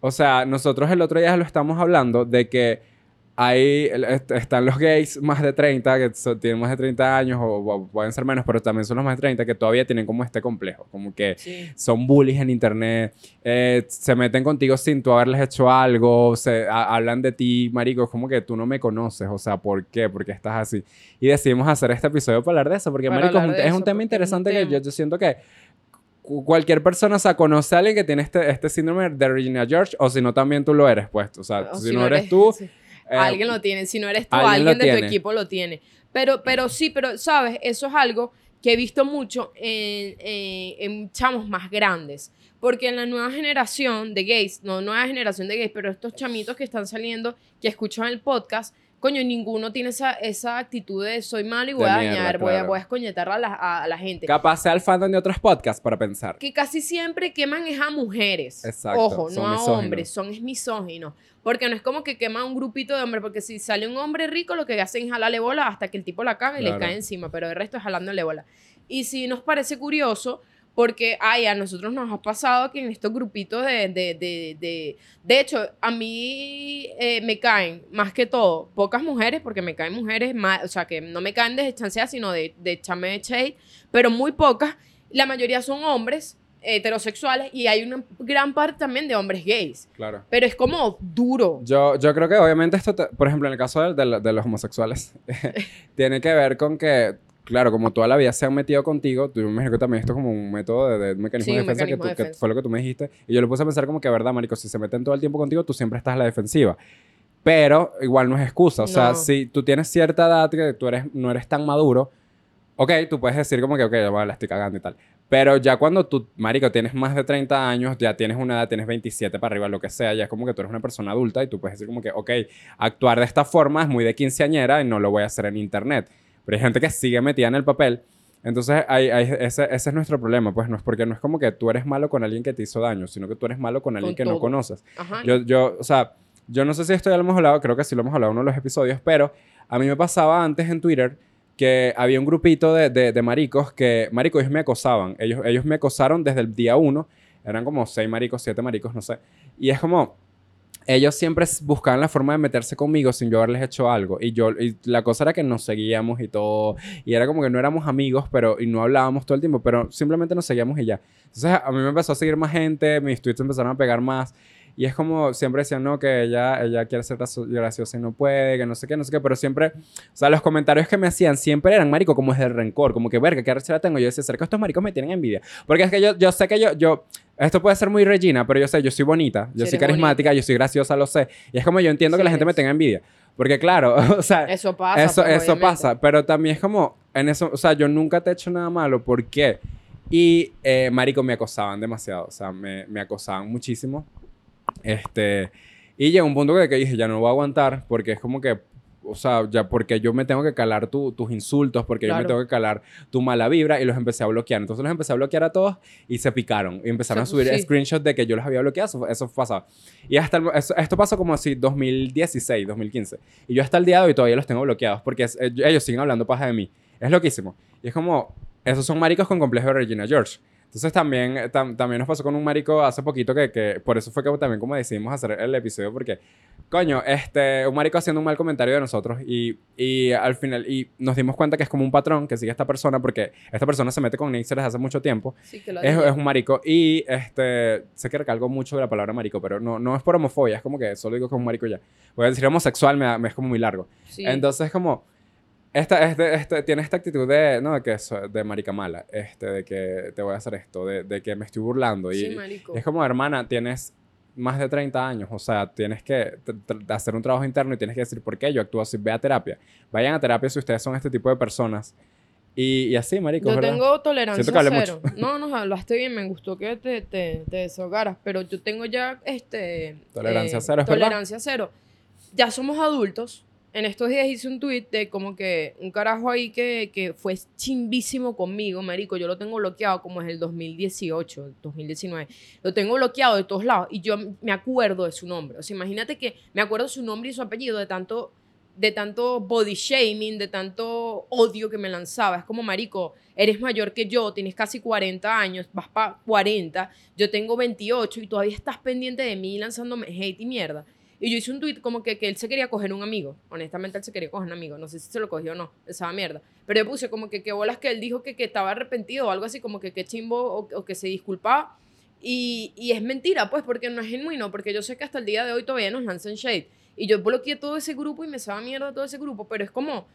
o sea, nosotros el otro día lo estamos hablando de que est- están los gays más de 30, que so- tienen más de 30 años, o, o pueden ser menos, pero también son los más de 30, que todavía tienen como este complejo, como que Sí. son bullies en internet, eh, se meten contigo sin tú haberles hecho algo, se a- hablan de ti, marico, es como que tú no me conoces, o sea, ¿por qué? ¿Por qué estás así? Y decidimos hacer este episodio para hablar de eso, porque, Para marico, es un, eso, tema interesante que yo, yo siento que cu- cualquier persona, o sea, conoce a alguien que tiene este, este síndrome de Regina George, o si no, también tú lo eres, pues, o sea, O si, no eres, tú, sí. Eh, alguien lo tiene. Si no eres tú, alguien de tu equipo lo tiene. Pero, pero sí, pero, ¿sabes? Eso es algo que he visto mucho en, en- en chamos más grandes. Porque en la nueva generación de gays, no nueva generación de gays, pero estos chamitos que están saliendo, que escuchan el podcast, coño, ninguno tiene esa, esa actitud de soy malo y voy De a mierda, dañar, voy, a, voy a escoñetar a la, a- a la gente. Capaz sea el fandom de otros podcasts para pensar. que casi siempre queman es a mujeres. Exacto, Ojo, no a misóginos. hombres, son misóginos. Porque no es como que quema un grupito de hombres, porque si sale un hombre rico, lo que hacen es jalarle bola hasta que el tipo la caga y Claro. le cae encima, pero el resto es jalándole bola. Y sí nos parece curioso, porque ay, a nosotros nos ha pasado que en estos grupitos de... De, de, de, de hecho, a mí eh, me caen, más que todo, pocas mujeres, porque me caen mujeres, más, o sea, que no me caen de chancea, sino de, de chame shade, pero muy pocas. La mayoría son hombres heterosexuales y hay una gran parte también de hombres gays. Claro. Pero es como duro. Yo, yo creo que obviamente esto, te- por ejemplo, en el caso de, de- de los homosexuales, tiene que ver con que, claro, como toda la vida se han metido contigo, tú me imagino que también esto es como un método de, de- mecanismo Sí, de defensa, mecanismo que, de tú- que defensa. fue lo que tú me dijiste. Y yo lo puse a pensar como que, verdad, marico, si se meten todo el tiempo contigo, tú siempre estás a la defensiva. Pero igual no es excusa. O sea, No. si tú tienes cierta edad que tú eres, no eres tan maduro, ok, tú puedes decir como que, ok, bueno, la estoy cagando y tal. Pero ya cuando tú, marico, tienes más de 30 años, ya tienes una edad, tienes 27 para arriba, lo que sea, ya es como que tú eres una persona adulta y tú puedes decir como que, ok, actuar de esta forma es muy de quinceañera y no lo voy a hacer en internet. Pero hay gente que sigue metida en el papel. Entonces, hay, hay- ese, ese es nuestro problema, pues no es porque no es como que tú eres malo con alguien que te hizo daño, sino que tú eres malo con alguien Con que no todo. conoces. Ajá. Yo, yo, o sea, yo no sé si esto ya lo hemos hablado, creo que sí lo hemos hablado en uno de los episodios, pero a mí me pasaba antes en Twitter que había un grupito de, de, de maricos que, maricos, ellos me acosaban. Ellos, ellos me acosaron desde el día uno. Eran como seis maricos, siete maricos, no sé. Y es como, ellos siempre buscaban la forma de meterse conmigo sin yo haberles hecho algo. Y yo, la cosa era que nos seguíamos y todo. Y era como que no éramos amigos, pero, y no hablábamos todo el tiempo, pero simplemente nos seguíamos y ya. Entonces a mí me empezó a seguir más gente, mis tweets empezaron a pegar más. Y es como siempre decían, no, que ella, ella quiere ser gracio- graciosa y no puede, que no sé qué, no sé qué, pero siempre, o sea, los comentarios que me hacían siempre eran, marico, como es de rencor, como que, verga, qué arrechera tengo. Yo decía, ¿será que estos maricos me tienen envidia? Porque es que yo, yo sé que yo, yo, esto puede ser muy Regina, pero yo sé, yo soy bonita, yo Sí, soy carismática, yo soy graciosa, lo sé. Y es como yo entiendo Sí que la gente me tenga envidia. Porque claro, o sea, Eso pasa. eso, pues, eso pasa, pero también es como, en eso, o sea, yo nunca te he hecho nada malo, ¿por qué? Y, eh, marico, me acosaban demasiado, o sea, me, me acosaban muchísimo. Este, y llegó un punto que, que dije, ya no voy a aguantar, porque es como que, o sea, ya porque yo me tengo que calar tu- tus insultos, porque yo me Claro. tengo que calar tu mala vibra, y los empecé a bloquear. Entonces los empecé a bloquear a todos y se picaron. Y empezaron a Sí, subir sí. screenshots de que yo los había bloqueado, eso, eso pasaba. Y hasta el- eso- esto pasó como así 2016, 2015. Y yo hasta el día de hoy todavía los tengo bloqueados porque es- eh, ellos siguen hablando paja de mí. Es loquísimo. Y es como, esos son maricos con complejo de Regina George. Entonces también, eh, tam- también nos pasó con un marico hace poquito que, que por eso fue que también como decidimos hacer el episodio porque, coño, este, un marico haciendo un mal comentario de nosotros y, y al final, y nos dimos cuenta que es como un patrón que sigue esta persona porque esta persona se mete con Nixer desde hace mucho tiempo Sí, que lo es, es un marico. Y este, sé que recalco mucho de la palabra marico, pero no, no es por homofobia, es como que solo digo que es un marico ya. Voy a decir homosexual, me, me es como muy largo. Sí. Entonces, como, esta, este, este, tiene esta actitud de, no, de que so- de marica mala, este, de que te voy a hacer esto, de, de que me estoy burlando. Y, Sí, marico. es como, hermana, tienes más de 30 años, o sea, tienes que hacer un trabajo interno y tienes que decir por qué yo actúo así. Ve a terapia. Vayan a terapia si ustedes son este tipo de personas. Y, y así, marico, Yo ¿verdad? tengo tolerancia cero. No, no, hablaste bien, me gustó que te, te, te desahogaras, pero yo tengo ya este... Tolerancia eh, cero, ¿es verdad? Tolerancia cero. Ya somos adultos. En estos días hice un tweet de como que un carajo ahí que, que fue chimbísimo conmigo, marico. Yo lo tengo bloqueado como es el 2018, el 2019. Lo tengo bloqueado de todos lados y yo me acuerdo de su nombre. O sea, imagínate que me acuerdo su nombre y su apellido de tanto de tanto body shaming, de tanto odio que me lanzaba. Es como, marico, eres mayor que yo, tienes casi 40 años, vas para 40, yo tengo 28 y todavía estás pendiente de mí lanzándome hate y mierda. Y yo hice un tweet como que, que él se quería coger un amigo. Honestamente, él se quería coger un amigo. No sé si se lo cogió o no, esa mierda. Pero yo puse como que qué bolas que él dijo que, que estaba arrepentido o algo así, como que qué chimbo o, o que se disculpaba. Y, y es mentira, pues, porque no es genuino, porque yo sé que hasta el día de hoy todavía nos lanzan shade. Y yo bloqueé todo ese grupo y me sabe mierda todo ese grupo, pero es como,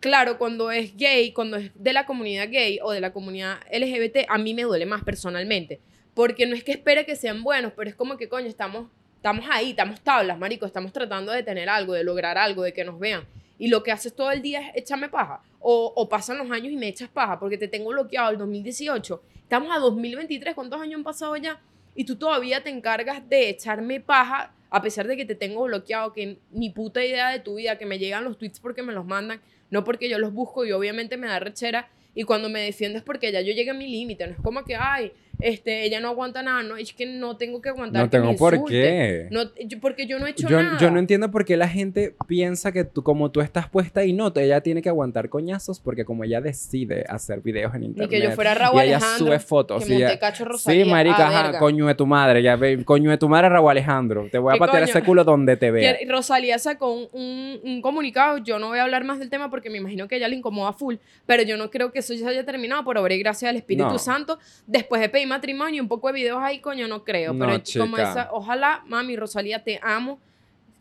claro, cuando es gay, cuando es de la comunidad gay o de la comunidad LGBT, a mí me duele más personalmente. Porque no es que espere que sean buenos, pero es como que, coño, estamos, estamos ahí, estamos tablas, marico, estamos tratando de tener algo, de lograr algo, de que nos vean. Y lo que haces todo el día es echarme paja. O, o pasan los años y me echas paja porque te tengo bloqueado el 2018. Estamos a 2023, ¿cuántos años han pasado ya? Y tú todavía te encargas de echarme paja a pesar de que te tengo bloqueado, que ni puta idea de tu vida, que me llegan los tweets porque me los mandan, no porque yo los busco y obviamente me da rechera. Y cuando me defiendes porque ya yo llegué a mi límite, no es como que, ay, este, ella no aguanta nada, no, es que no tengo que aguantar. No que me tengo por qué. No, yo- porque yo no he hecho Yo, nada. yo no entiendo por qué la gente piensa que tú, como tú estás puesta ahí, no, ella tiene que aguantar coñazos porque como ella decide hacer videos en internet. que yo fuera Raúl y ella Alejandro. sube fotos. que y ella- cacho Rosalía. Sí, marica, Ah, ajá, verga. coño de tu madre, ya ve, coño de tu madre Raúl Alejandro. Te voy a ¿Qué patear coño? ese culo donde te vea. Que Rosalía sacó un, un- un comunicado. Yo no voy a hablar más del tema porque me imagino que ella le incomoda full. Pero yo no creo que eso ya se haya terminado por obra y gracia del Espíritu No. Santo. Después de pedir matrimonio un poco de videos ahí, coño, no creo. No, pero como chica. esa, ojalá, mami, Rosalía, te amo.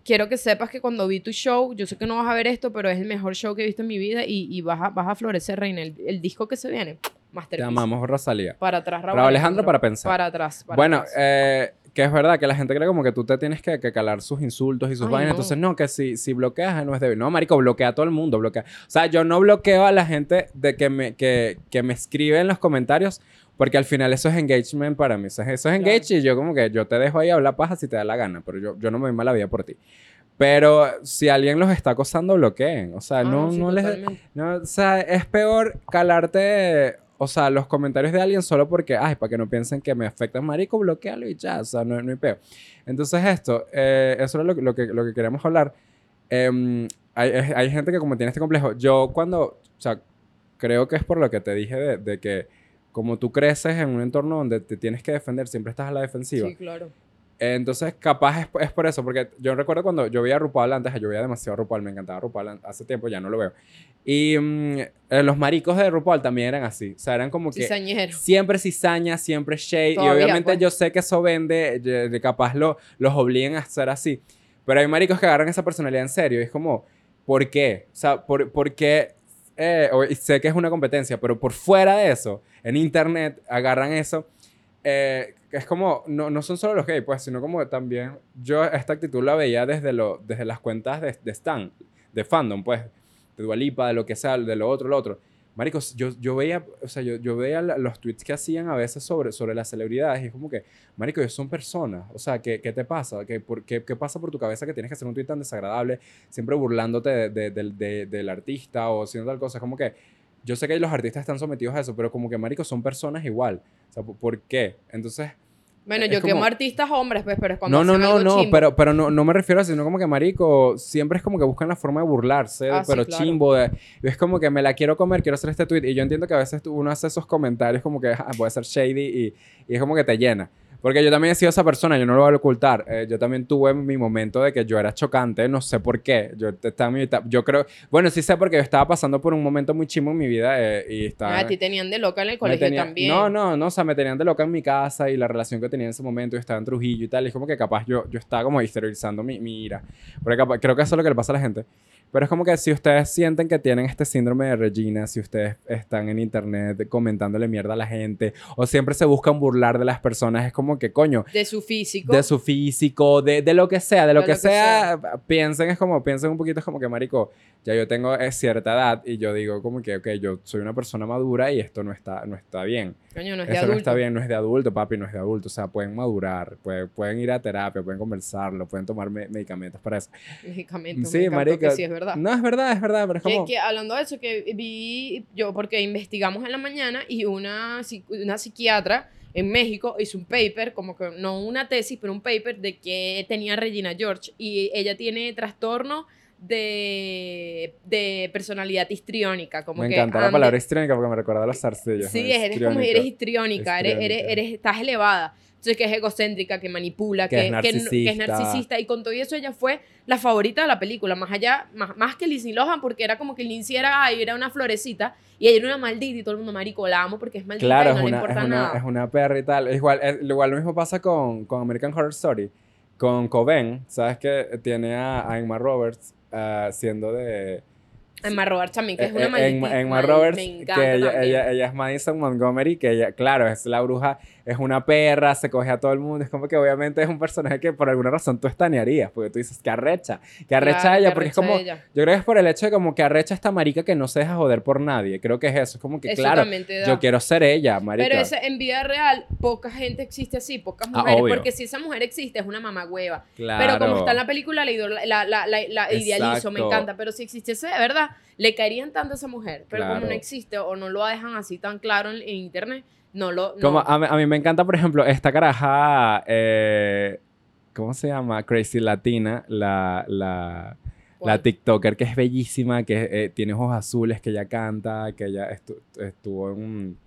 Quiero que sepas que cuando vi tu show, yo sé que no vas a ver esto, pero es el mejor show que he visto en mi vida y, y vas, a, vas a florecer, Reina. El, el disco que se viene, Te Masterpiece. amamos, Rosalía. Para atrás, Raúl, Raúl Alejandro para pensar. Para atrás. para bueno, atrás. eh, que es verdad que la gente cree como que tú te tienes que, que calar sus insultos y sus Ay, vainas. no. Entonces, no, que si, si bloqueas no es débil. No, marico, bloquea a todo el mundo. Bloquea. O sea, yo no bloqueo a la gente de que me, que, que me escribe en los comentarios porque al final eso es engagement para mí. O sea, eso es engage y yo como que yo te dejo ahí hablar paja si te da la gana, pero yo, yo no me doy mala vida por ti. Pero si alguien los está acosando, bloqueen. O sea, Ah, no, sí, no les... No, o sea, es peor calarte, o sea, los comentarios de alguien solo porque, ay, para que no piensen que me afecta, marico, bloquealo y ya, o sea, no, no hay peor. Entonces esto, eh, eso es lo, que- lo que, lo que queríamos hablar. Em, hay, es- hay gente que como tiene este complejo, yo cuando, o sea, creo que es por lo que te dije de, de que como tú creces en un entorno donde te tienes que defender, siempre estás a la defensiva. Sí, claro. Entonces, capaz es, es por eso, porque yo recuerdo cuando yo veía a RuPaul antes, yo veía demasiado a RuPaul, me encantaba RuPaul hace tiempo, ya no lo veo. Y eh, los maricos de RuPaul también eran así, o sea, eran como que Cizañero. siempre cizaña, siempre shade, y Todavía, obviamente pues. yo sé que eso vende, de, de capaz lo, los obligan a ser así, pero hay maricos que agarran esa personalidad en serio, y es como, ¿por qué? O sea, ¿por, por qué? Eh, o- sé que es una competencia, pero por fuera de eso, en internet, agarran eso eh, es como, no, no son solo los gays, pues, sino como también yo esta actitud la veía desde, lo, desde las cuentas de, de Stan, de fandom, pues, de Dualipa, de lo que sea, de lo otro, lo otro. Maricos, yo, yo veía, o sea, yo, yo veía los tweets que hacían a veces sobre, sobre las celebridades y es como que, marico, ellos son personas, o sea, ¿qué, qué te pasa? ¿Qué, por, qué, qué pasa por tu cabeza que tienes que hacer un tweet tan desagradable, siempre burlándote de- de- del- de- del artista o haciendo tal cosa? Como que, yo sé que los artistas están sometidos a eso, pero como que, marico, son personas igual. O sea, ¿por- ¿por qué? Entonces, Bueno, Es yo como- quemo artistas hombres, pues, pero es cuando no, no, hacen no, algo no, chimbo. pero, pero no, no me refiero a eso, sino como que marico, siempre es como que buscan la forma de burlarse, Ah, sí, pero claro. chimbo, de, es como que me la quiero comer, quiero hacer este tweet, y yo entiendo que a veces uno hace esos comentarios como que ah, puede ser shady y, y es como que te llena. Porque yo también he sido esa persona, yo no lo voy a ocultar. Eh, yo también tuve mi momento de que yo era chocante, no sé por qué. Yo, estaba mi yo creo, bueno, sí sé porque yo estaba pasando por un momento muy chimo en mi vida eh, y estaba... Ah, a ti tenían de loca en el colegio tenía- también. No, no, no, o sea, me tenían de loca en mi casa y la relación que tenía en ese momento, yo estaba en Trujillo y tal, y es como que capaz yo, yo estaba como exteriorizando mi, mi ira. Porque capaz- creo que eso es lo que le pasa a la gente. Pero es como que si ustedes sienten que tienen este síndrome de Regina, si ustedes están en internet comentándole mierda a la gente, o siempre se buscan burlar de las personas, es como que, coño, De su físico. de su físico, de, de lo que sea, de lo, De que, lo que sea, piensen, es como, piensen un poquito, es como que, marico, ya yo tengo eh, cierta edad y yo digo como que, ok, yo soy una persona madura y esto no está, no está bien. Coño, no es de Eso no adulto. está bien, no es de adulto, papi, no es de adulto. O sea, pueden madurar, pueden, pueden ir a terapia, pueden conversarlo, pueden tomar me- medicamentos para eso. Medicamentos. Sí, marica. que sí, es verdad. No, es verdad, es verdad, pero es Que, como... que hablando de eso, que vi yo, porque investigamos en la mañana y una, una psiquiatra en México hizo un paper, como que no una tesis, pero un paper de que tenía Regina George y ella tiene trastorno de, de personalidad histriónica. Como me que encanta la palabra histriónica porque me recuerda a los zarcillos. Sí, ¿no? eres como Histriónica. eres histriónica, eres, eres, Histriónica. eres- estás elevada. Entonces, que es egocéntrica, que manipula, Que que, es que- que es narcisista. narcisista. Y con todo eso, ella fue la favorita de la película. Más allá, más, más que Lindsay Lohan, porque era como que Lindsay era, ay, era una florecita. Y ella era una maldita y todo el mundo, marico, la amo porque es maldita Claro, y es no le una, importa es, una, nada. es una perra y tal. Es igual, es- igual lo mismo pasa con, con American Horror Story. Con Coven, ¿sabes que Tiene a, a Emma Roberts ah, siendo de... Emma Roberts también, que es Eh, una eh, maldita. Emma, Roberts, me que ella, ella es Madison Montgomery, que ella, claro, es la bruja, es una perra, se coge a todo el mundo. Es como que obviamente es un personaje que por alguna razón tú estanearías, porque tú dices, que arrecha, que arrecha Claro, ella, que porque es arrecha como, ella. yo creo que es por el hecho de como que arrecha esta marica que no se deja joder por nadie. Creo que es eso, es como que, Eso claro, yo quiero ser ella, marica. Pero en vida real, poca gente existe así, pocas Ah, mujeres. obvio. porque si esa mujer existe, es una mamagüeva. claro. Pero como está en la película, la, la, la, la, idealizo, me encanta. Pero si existiese de verdad, le caerían tanto a esa mujer. Pero como Claro. no existe o no lo dejan así tan claro en, en internet, no lo. no. Como a, mí- a mí me encanta, por ejemplo, esta caraja, eh, ¿cómo se llama? Crazy Latina, la, la, la TikToker que es bellísima, que eh, tiene ojos azules, que ella canta, que ella estu- estuvo en un...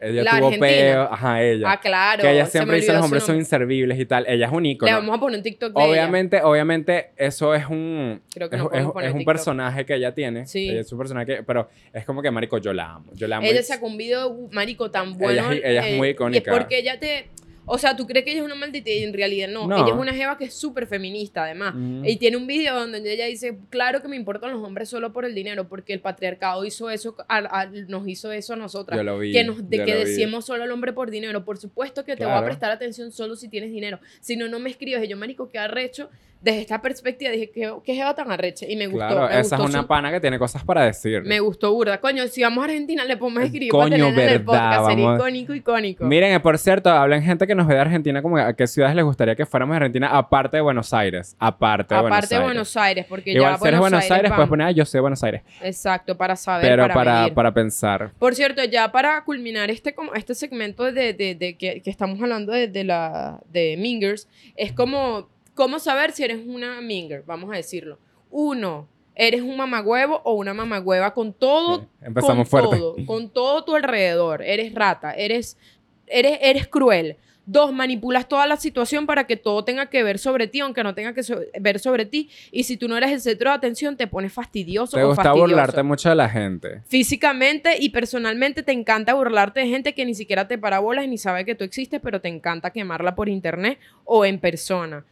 Ella La tuvo peo, ajá, ella. Ah, claro. que ella siempre dice los hombres son inservibles y tal. Ella es un ícono. Le vamos a poner un TikTok de ella. Obviamente, obviamente, eso es un... Creo que es, no es- podemos poner es un personaje que ella tiene. Sí. Ella es un personaje que... Pero es como que, marico, yo la amo. Yo la amo. Ella y- sacó un video, marico, tan Ella bueno. es- ella es muy icónica. Y es porque ella te... O sea, tú crees que ella es una maldita y en realidad no. No. Ella es una jeva que es súper feminista, además. Mm. Y tiene un video donde ella dice, claro que me importan los hombres solo por el dinero, porque el patriarcado hizo eso, a- a- nos hizo eso a nosotras. Yo lo vi, que nos, de yo que lo vi. decíamos solo al hombre por dinero. Por supuesto que te voy a prestar atención solo si tienes dinero. Si no, no me escribes. Y yo, marico, qué arrecho. Desde esta perspectiva dije, qué, qué jeva tan arrecha. Y me gustó. Claro, me esa gustó es una su- pana que tiene cosas para decir. me gustó burda. Coño, si vamos a Argentina, le podemos escribir Coño, para tenerla en el podcast. Sería vamos. icónico, icónico. Miren, eh, por cierto, hablan gente que nos ve de Argentina, como a qué ciudades les gustaría que fuéramos de Argentina, aparte de Buenos Aires. Aparte de Buenos Aparte de Aires. Buenos Aires, porque Igual ya si eres Buenos Aires, puedes poner, "Ah, yo soy de Buenos Aires. Exacto, para saber, Pero para, para, medir. para pensar. Por cierto, ya para culminar este, como, este segmento de, de- de que, que estamos hablando de, de la, de Mingers, es como, ¿cómo saber si eres una Minger? Vamos a decirlo. Uno, eres un mamagüevo o una mamagüeva con todo, Bien, empezamos con fuerte. todo, con todo tu alrededor. Eres rata, eres, eres, eres cruel. Dos, manipulas toda la situación para que todo tenga que ver sobre ti, aunque no tenga que so- ver sobre ti. Y si tú no eres el centro de atención, te pones fastidioso Te o gusta fastidioso. burlarte mucho de la gente. Físicamente y personalmente te encanta burlarte de gente que ni siquiera te para bolas ni sabe que tú existes, pero te encanta quemarla por internet o en persona.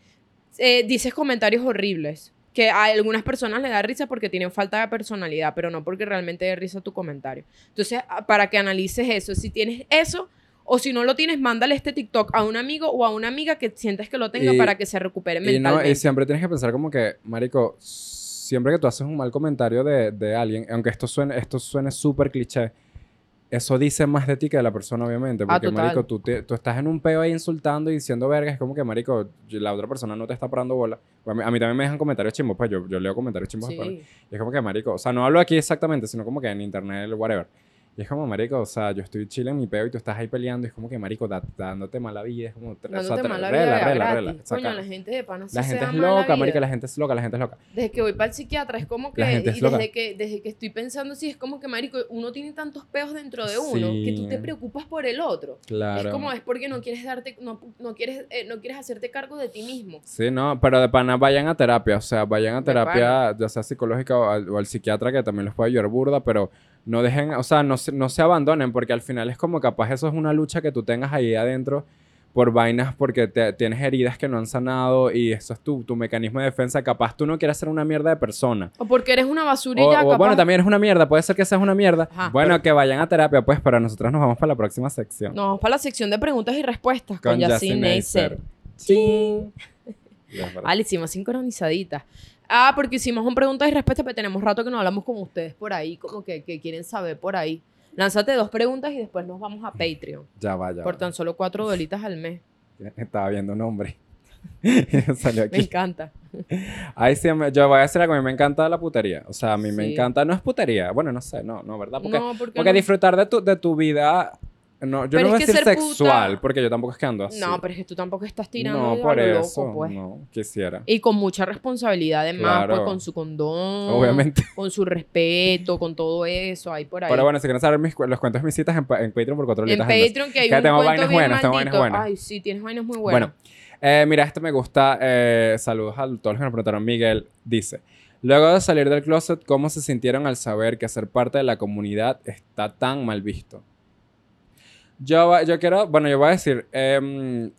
Eh, dices comentarios horribles que a algunas personas le da risa porque tienen falta de personalidad, pero no porque realmente dé risa tu comentario. Entonces, para que analices eso, si tienes eso o si no lo tienes, mándale este TikTok a un amigo o a una amiga que sientes que lo tenga Y- para que se recupere Y, no, mentalmente. y siempre tienes que pensar como que, marico, siempre que tú haces un mal comentario de, de alguien, aunque esto suene esto suene súper cliché, eso dice más de ti que de la persona, obviamente. Ah, Porque, total. marico, tú, te- tú estás en un peo ahí insultando y diciendo verga, es como que, marico, la otra persona no te está parando bola. A mí, a mí también me dejan comentarios chimbos, pues yo, yo leo comentarios chimbos. Sí. Y es como que, marico, o sea, no hablo aquí exactamente, sino como que en internet, whatever. Y es como, marico, o sea, yo estoy chile en mi peo y tú estás ahí peleando y es como que, marico, da- dándote mala vida, es como... o sea, Dándote mala rela, vida rela, rela, Coño, la gente de pana sí la gente es loca, vida. marica, la gente es loca, la gente es loca. Desde que voy para el psiquiatra es como que La gente es y loca. desde que desde que estoy pensando así es como que marico uno tiene tantos peos dentro de uno que tú te Sí. preocupas por el otro. Claro. Es como es porque no quieres darte no, no quieres eh, no quieres hacerte cargo de ti mismo. Sí, no, pero de pana vayan a terapia, o sea, vayan a terapia, ya sea psicológica o al, o al psiquiatra que también los puede ayudar burda, pero no dejen, o sea, no se, no se abandonen porque al final es como capaz eso es una lucha que tú tengas ahí adentro por vainas porque te- tienes heridas que no han sanado y eso es tu, tu mecanismo de defensa, capaz tú no quieres ser una mierda de persona. O porque eres una basurilla o, capaz. bueno, también es una mierda, puede ser que seas una mierda. Ajá, bueno, que vayan a terapia, pues, pero nosotros nos vamos para la próxima sección. Nos vamos para la sección de preguntas y respuestas con, Con Yacine le hicimos sincronizaditas. Ah, porque hicimos un preguntas y respuestas, pero tenemos rato que no hablamos con ustedes por ahí, como que, que quieren saber por ahí. Lánzate dos preguntas y después nos vamos a Patreon. Ya vaya. Por tan solo cuatro dolitas al mes. Estaba viendo un hombre. Salió Me aquí. encanta. Ay, sí, me- yo voy a decir algo, a mí me encanta la putería. O sea, a mí me encanta, no es putería, bueno, no sé, no, no, ¿verdad? Porque, no, porque, porque no. disfrutar de tu, de tu vida, no, yo Pero no voy a es que decir sexual, puta- porque yo tampoco es que ando así. No, pero es que tú tampoco estás tirando No, a por lo eso, loco, pues. no, quisiera. Y con mucha responsabilidad además, Claro. pues con su condón, Obviamente. con su respeto, con todo eso, ahí por ahí. Pero bueno, si quieren saber mis, los cuentos de mis citas en, pa- en Patreon por cuatro en al mes. Patreon que hay Que un tengo cuento vainas bien buenas, tengo vainas buenas. Ay, sí, tienes vainas muy buenas. Bueno, eh, mira, este me gusta. eh, saludos a todos los que nos preguntaron. Miguel dice: Luego de salir del closet, ¿cómo se sintieron al saber que ser parte de la comunidad está tan mal visto? Yo, yo quiero, bueno, yo voy a decir, em,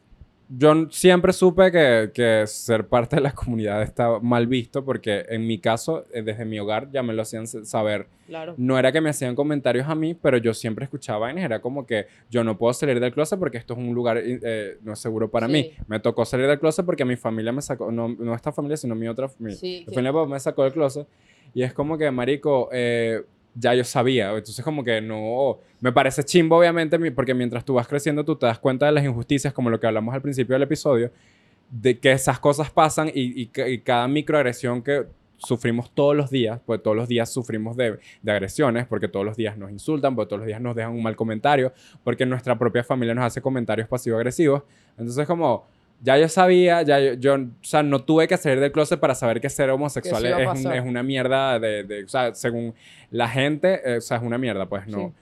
yo siempre supe que, que ser parte de la comunidad está mal visto porque en mi caso, eh, desde mi hogar ya me lo hacían saber. Claro. No era que me hacían comentarios a mí, pero yo siempre escuchaba vainas. Era como que yo no puedo salir del closet porque esto es un lugar eh, no seguro para Sí. mí. Me tocó salir del closet porque mi familia me sacó, no, no esta familia, sino mi otra mi, Sí, mi familia me sacó del closet. Y es como que, marico, eh, ya yo sabía. Entonces como que no... Me parece chimbo, obviamente, porque mientras tú vas creciendo, tú te das cuenta de las injusticias, como lo que hablamos al principio del episodio, de que esas cosas pasan y, y cada microagresión que sufrimos todos los días, pues todos los días sufrimos de, de agresiones, porque todos los días nos insultan, porque todos los días nos dejan un mal comentario, porque nuestra propia familia nos hace comentarios pasivo-agresivos. Entonces como... Ya yo sabía, ya yo, yo, o sea, no tuve que salir del closet para saber que ser homosexual es, un- es una mierda de, de- o sea, según la gente, eh, o sea, es una mierda, pues no, Sí.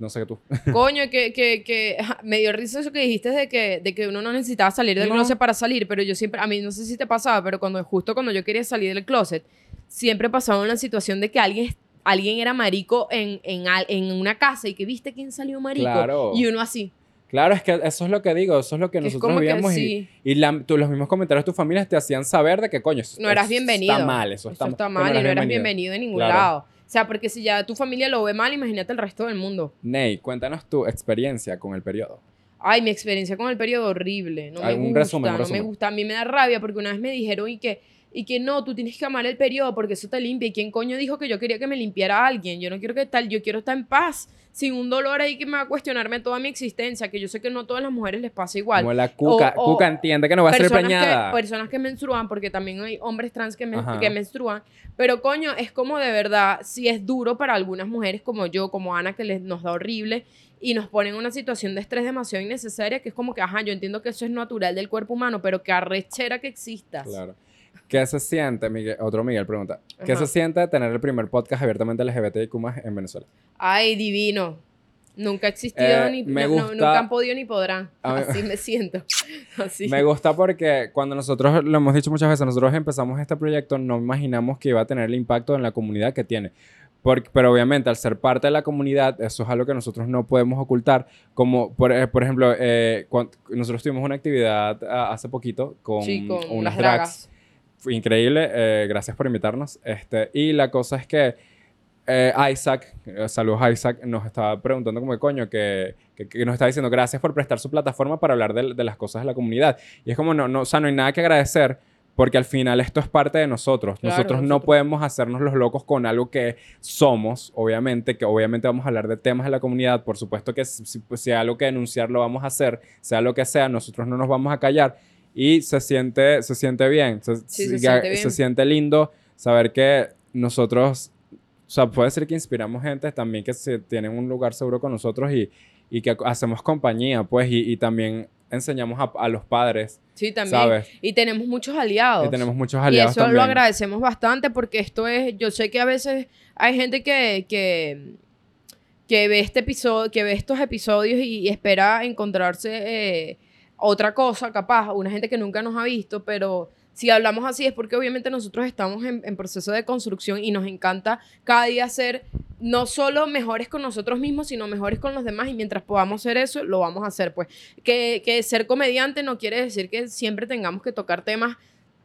no sé qué tú. Coño, que, que, que me dio risa eso que dijiste de que, de que uno no necesitaba salir del No. closet para salir, pero yo siempre, a mí no sé si te pasaba, pero cuando justo cuando yo quería salir del closet, siempre pasaba una situación de que alguien, alguien era marico en, en, en una casa y que viste quién salió marico. Claro. Y uno así. Claro, es que eso es lo que digo, eso es lo que nosotros y, sí. y la- tú- los mismos comentarios de tu familia te hacían saber de que coño, eso- No eras bienvenido. Está mal, eso, está, mal y no eras bienvenido en ningún Claro. lado. O sea, porque si ya tu familia lo ve mal, imagínate el resto del mundo. Ney, cuéntanos tu experiencia con el periodo. Ay, mi experiencia con el periodo horrible. No me Ay, un gusta, resumen, un no me resumen. gusta. A mí me da rabia porque una vez me dijeron y que, y que no, tú tienes que amar el periodo porque eso te limpia. ¿Y quién coño dijo que yo quería que me limpiara alguien? Yo no quiero que tal, yo quiero estar en paz, sin un dolor ahí que me va a cuestionarme toda mi existencia, que yo sé que no a todas las mujeres les pasa igual. Como la cuca, O- o cuca entiende que no va a ser preñada. que, personas que menstruan, porque también hay hombres trans que, men- que menstruan, pero coño, es como de verdad, si es duro para algunas mujeres como yo, como Ana, que les, nos da horrible y nos ponen en una situación de estrés demasiado innecesaria, que es como que, ajá, yo entiendo que eso es natural del cuerpo humano, pero que arrechera que existas. Claro. ¿Qué se siente, Miguel? Otro Miguel pregunta. ¿Qué Ajá. se siente tener el primer podcast abiertamente LGBTIQ en Venezuela? Ay, divino. Nunca ha existido, Eh, ni, me no- no- gusta- nunca han podido ni podrán. Mí- Así me siento. Así. Me gusta porque cuando nosotros, lo hemos dicho muchas veces, nosotros empezamos este proyecto, no imaginamos que iba a tener el impacto en la comunidad que tiene. Porque, pero obviamente al ser parte de la comunidad, eso es algo que nosotros no podemos ocultar. Como, por, eh, por ejemplo, eh, cuan- nosotros tuvimos una actividad ah, hace poquito con, Sí, con unas las drags. Fue increíble, eh, gracias por invitarnos. Este, y la cosa es que eh, Isaac, eh, saludos Isaac, nos estaba preguntando como que coño, que, que, que nos está diciendo gracias por prestar su plataforma para hablar de, de las cosas de la comunidad. Y es como, no, no, o sea, no hay nada que agradecer porque al final esto es parte de nosotros. Claro, nosotros no nosotros. podemos hacernos los locos con algo que somos, obviamente, que obviamente vamos a hablar de temas de la comunidad. Por supuesto que si, si- si hay algo que denunciar, lo vamos a hacer, sea lo que sea, nosotros no nos vamos a callar. Y se siente, se siente bien, se, Sí, se si- siente bien. se siente lindo saber que nosotros, o sea, puede ser que inspiramos gente también que se tienen un lugar seguro con nosotros y, y que hacemos compañía, pues, y, y también enseñamos a, a los padres, Sí, también. ¿sabes? Y tenemos muchos aliados. Y tenemos muchos Y aliados eso también. lo agradecemos bastante porque esto es, yo sé que a veces hay gente que, que, que ve este episodio, que ve estos episodios y, y espera encontrarse eh, otra cosa, capaz, una gente que nunca nos ha visto, pero si hablamos así es porque obviamente nosotros estamos en, en proceso de construcción y nos encanta cada día ser no solo mejores con nosotros mismos, sino mejores con los demás y mientras podamos hacer eso, lo vamos a hacer. Pues que, que ser comediante no quiere decir que siempre tengamos que tocar temas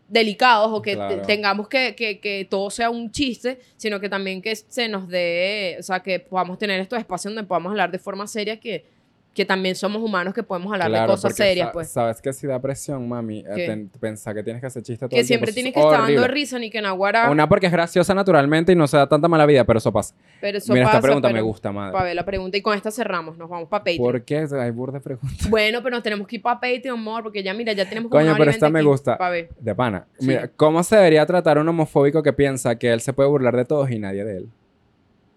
delicados o que Claro. tengamos que, que, que todo sea un chiste, sino que también que se nos dé, o sea, que podamos tener estos espacios donde podamos hablar de forma seria, que, que también somos humanos, que podemos hablar de cosas serias, pues. Sabes que si da presión, mami, eh, pensar que tienes que hacer chiste todo Que el tiempo, siempre tienes es que estar dando risa, ni que Naguara, Una porque es graciosa naturalmente y no se da tanta mala vida, pero eso pasa. pero eso Mira, esta pregunta pero- me gusta, madre. Para ver la pregunta y con esta cerramos, nos vamos para Patreon. ¿Por qué hay burda de preguntas? Bueno, pero nos tenemos que ir para Patreon, amor, porque ya mira, ya tenemos como Coño, pero esta me gusta. pa' ver. De pana. Sí. Mira, ¿cómo se debería tratar un homofóbico que piensa que él se puede burlar de todos y nadie de él?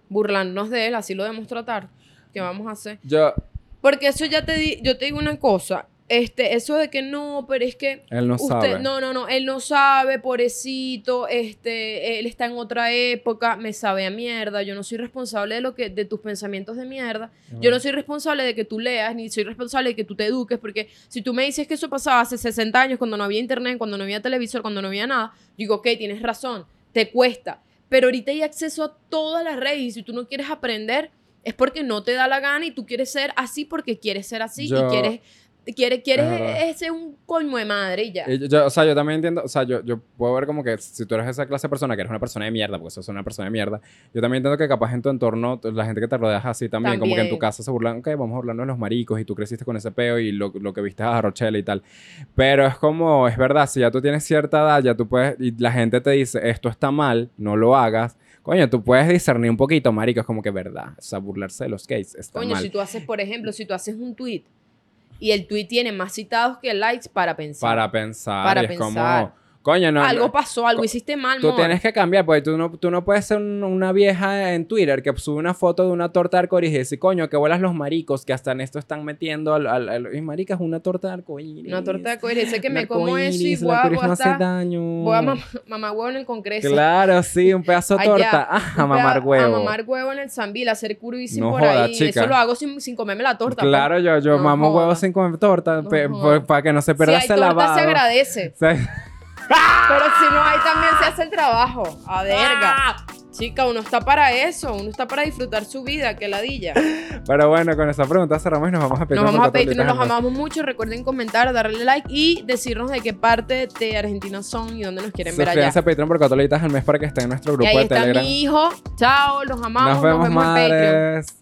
Burlarnos de él, así lo debemos tratar. ¿Qué vamos a hacer? Yo, Porque eso ya te di, yo te digo una cosa, este, eso de que no, pero es que él no usted, sabe. no, no, no, él no sabe, pobrecito, este, él está en otra época, me sabe a mierda, yo no soy responsable de lo que, de tus pensamientos de mierda, yo no soy responsable de que tú leas, ni soy responsable de que tú te eduques, porque si tú me dices que eso pasaba hace 60 años, cuando no había internet, cuando no había televisor, cuando no había nada, digo, ok, tienes razón, te cuesta, pero ahorita hay acceso a todas las redes y si tú no quieres aprender, es porque no te da la gana y tú quieres ser así porque quieres ser así Yo- y quieres Quieres, quieres ese un coño de madre y ya. Y yo- yo- o sea, yo también entiendo, o sea, yo, yo puedo ver como que si tú eres esa clase de persona que eres una persona de mierda, porque sos una persona de mierda, yo también entiendo que capaz en tu entorno, la gente que te rodea es así también, como que en tu casa se burlan, ok, vamos a burlarnos de los maricos y tú creciste con ese peo y lo, lo que viste a Rochelle y tal. Pero es como, es verdad, si ya tú tienes cierta edad, ya tú puedes, y la gente te dice, esto está mal, no lo hagas. Coño, tú puedes discernir un poquito, marico, es como que verdad. O sea, burlarse de los gays está Coño, mal. si tú haces, por ejemplo, si tú haces un tweet y el tweet tiene más citados que likes para pensar. Para pensar, Para y es pensar. como, coño, no. algo no- pasó, algo hiciste mal, Tú amor. tienes que cambiar, porque tú no, tú no puedes ser un- una vieja en Twitter que sube una foto de una torta de arcoíris y decir, coño, que vuelas los maricos que hasta en esto están metiendo al... al, al- y marica, es una torta de arcoíris. Una torta de arcoíris. Sé que me como eso y a no hace daño. voy a mamá, mamá huevo en el congreso. Claro, sí, un pedazo de torta. Ah, a mamar huevo. A mamar huevo en el Zambil, hacer curvicing No por joda, ahí. chica. Eso lo hago sin, sin comerme la torta. pues. Claro, yo, yo mamo joda. huevos sin comer torta joda. para que no se pues. pierda si ese hay torta lavado. se agradece. Pero si no hay, también se hace el trabajo. A verga. ¡Ah! Chica, uno está para eso. Uno está para disfrutar su vida. Que ladilla. Pero bueno, con esa pregunta cerramos y nos vamos a Nos Patreon vamos a cuatro Patreon, los amamos mucho. Recuerden comentar, darle like y decirnos de qué parte de Argentina son y dónde nos quieren ver allá. Suscríbanse a Patreon por cuatro horitas al mes para que estén en nuestro Y grupo ahí de está Telegram. mi hijo. Chao, los amamos. Nos vemos, en Patreon.